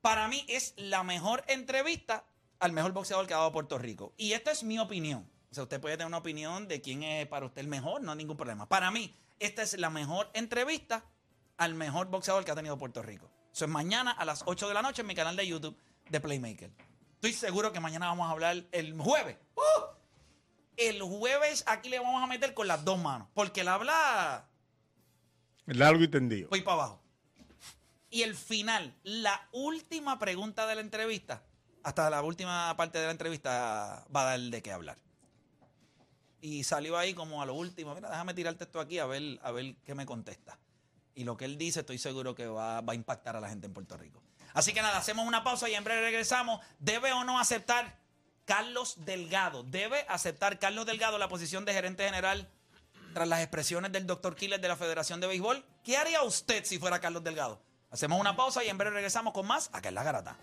[SPEAKER 1] Para mí es la mejor entrevista al mejor boxeador que ha dado Puerto Rico. Y esta es mi opinión. O sea, usted puede tener una opinión de quién es para usted el mejor, no hay ningún problema. Para mí, esta es la mejor entrevista al mejor boxeador que ha tenido Puerto Rico. Eso es mañana a las 8 de la noche en mi canal de YouTube de Playmaker. Estoy seguro que mañana vamos a hablar el jueves. ¡Uh! El jueves aquí le vamos a meter con las dos manos. Porque él habla
[SPEAKER 2] Largo y tendido.
[SPEAKER 1] voy para abajo. Y el final, la última pregunta de la entrevista, hasta la última parte de la entrevista va a dar de qué hablar. Y salió ahí como a lo último, mira, déjame tirarte esto aquí a ver, a ver qué me contesta. Y lo que él dice estoy seguro que va, va a impactar a la gente en Puerto Rico. Así que nada, hacemos una pausa y en breve regresamos. ¿Debe o no aceptar Carlos Delgado? ¿Debe aceptar Carlos Delgado la posición de gerente general tras las expresiones del doctor Killer de la Federación de Béisbol? ¿Qué haría usted si fuera Carlos Delgado? Hacemos una pausa y en breve regresamos con más acá en La Garata.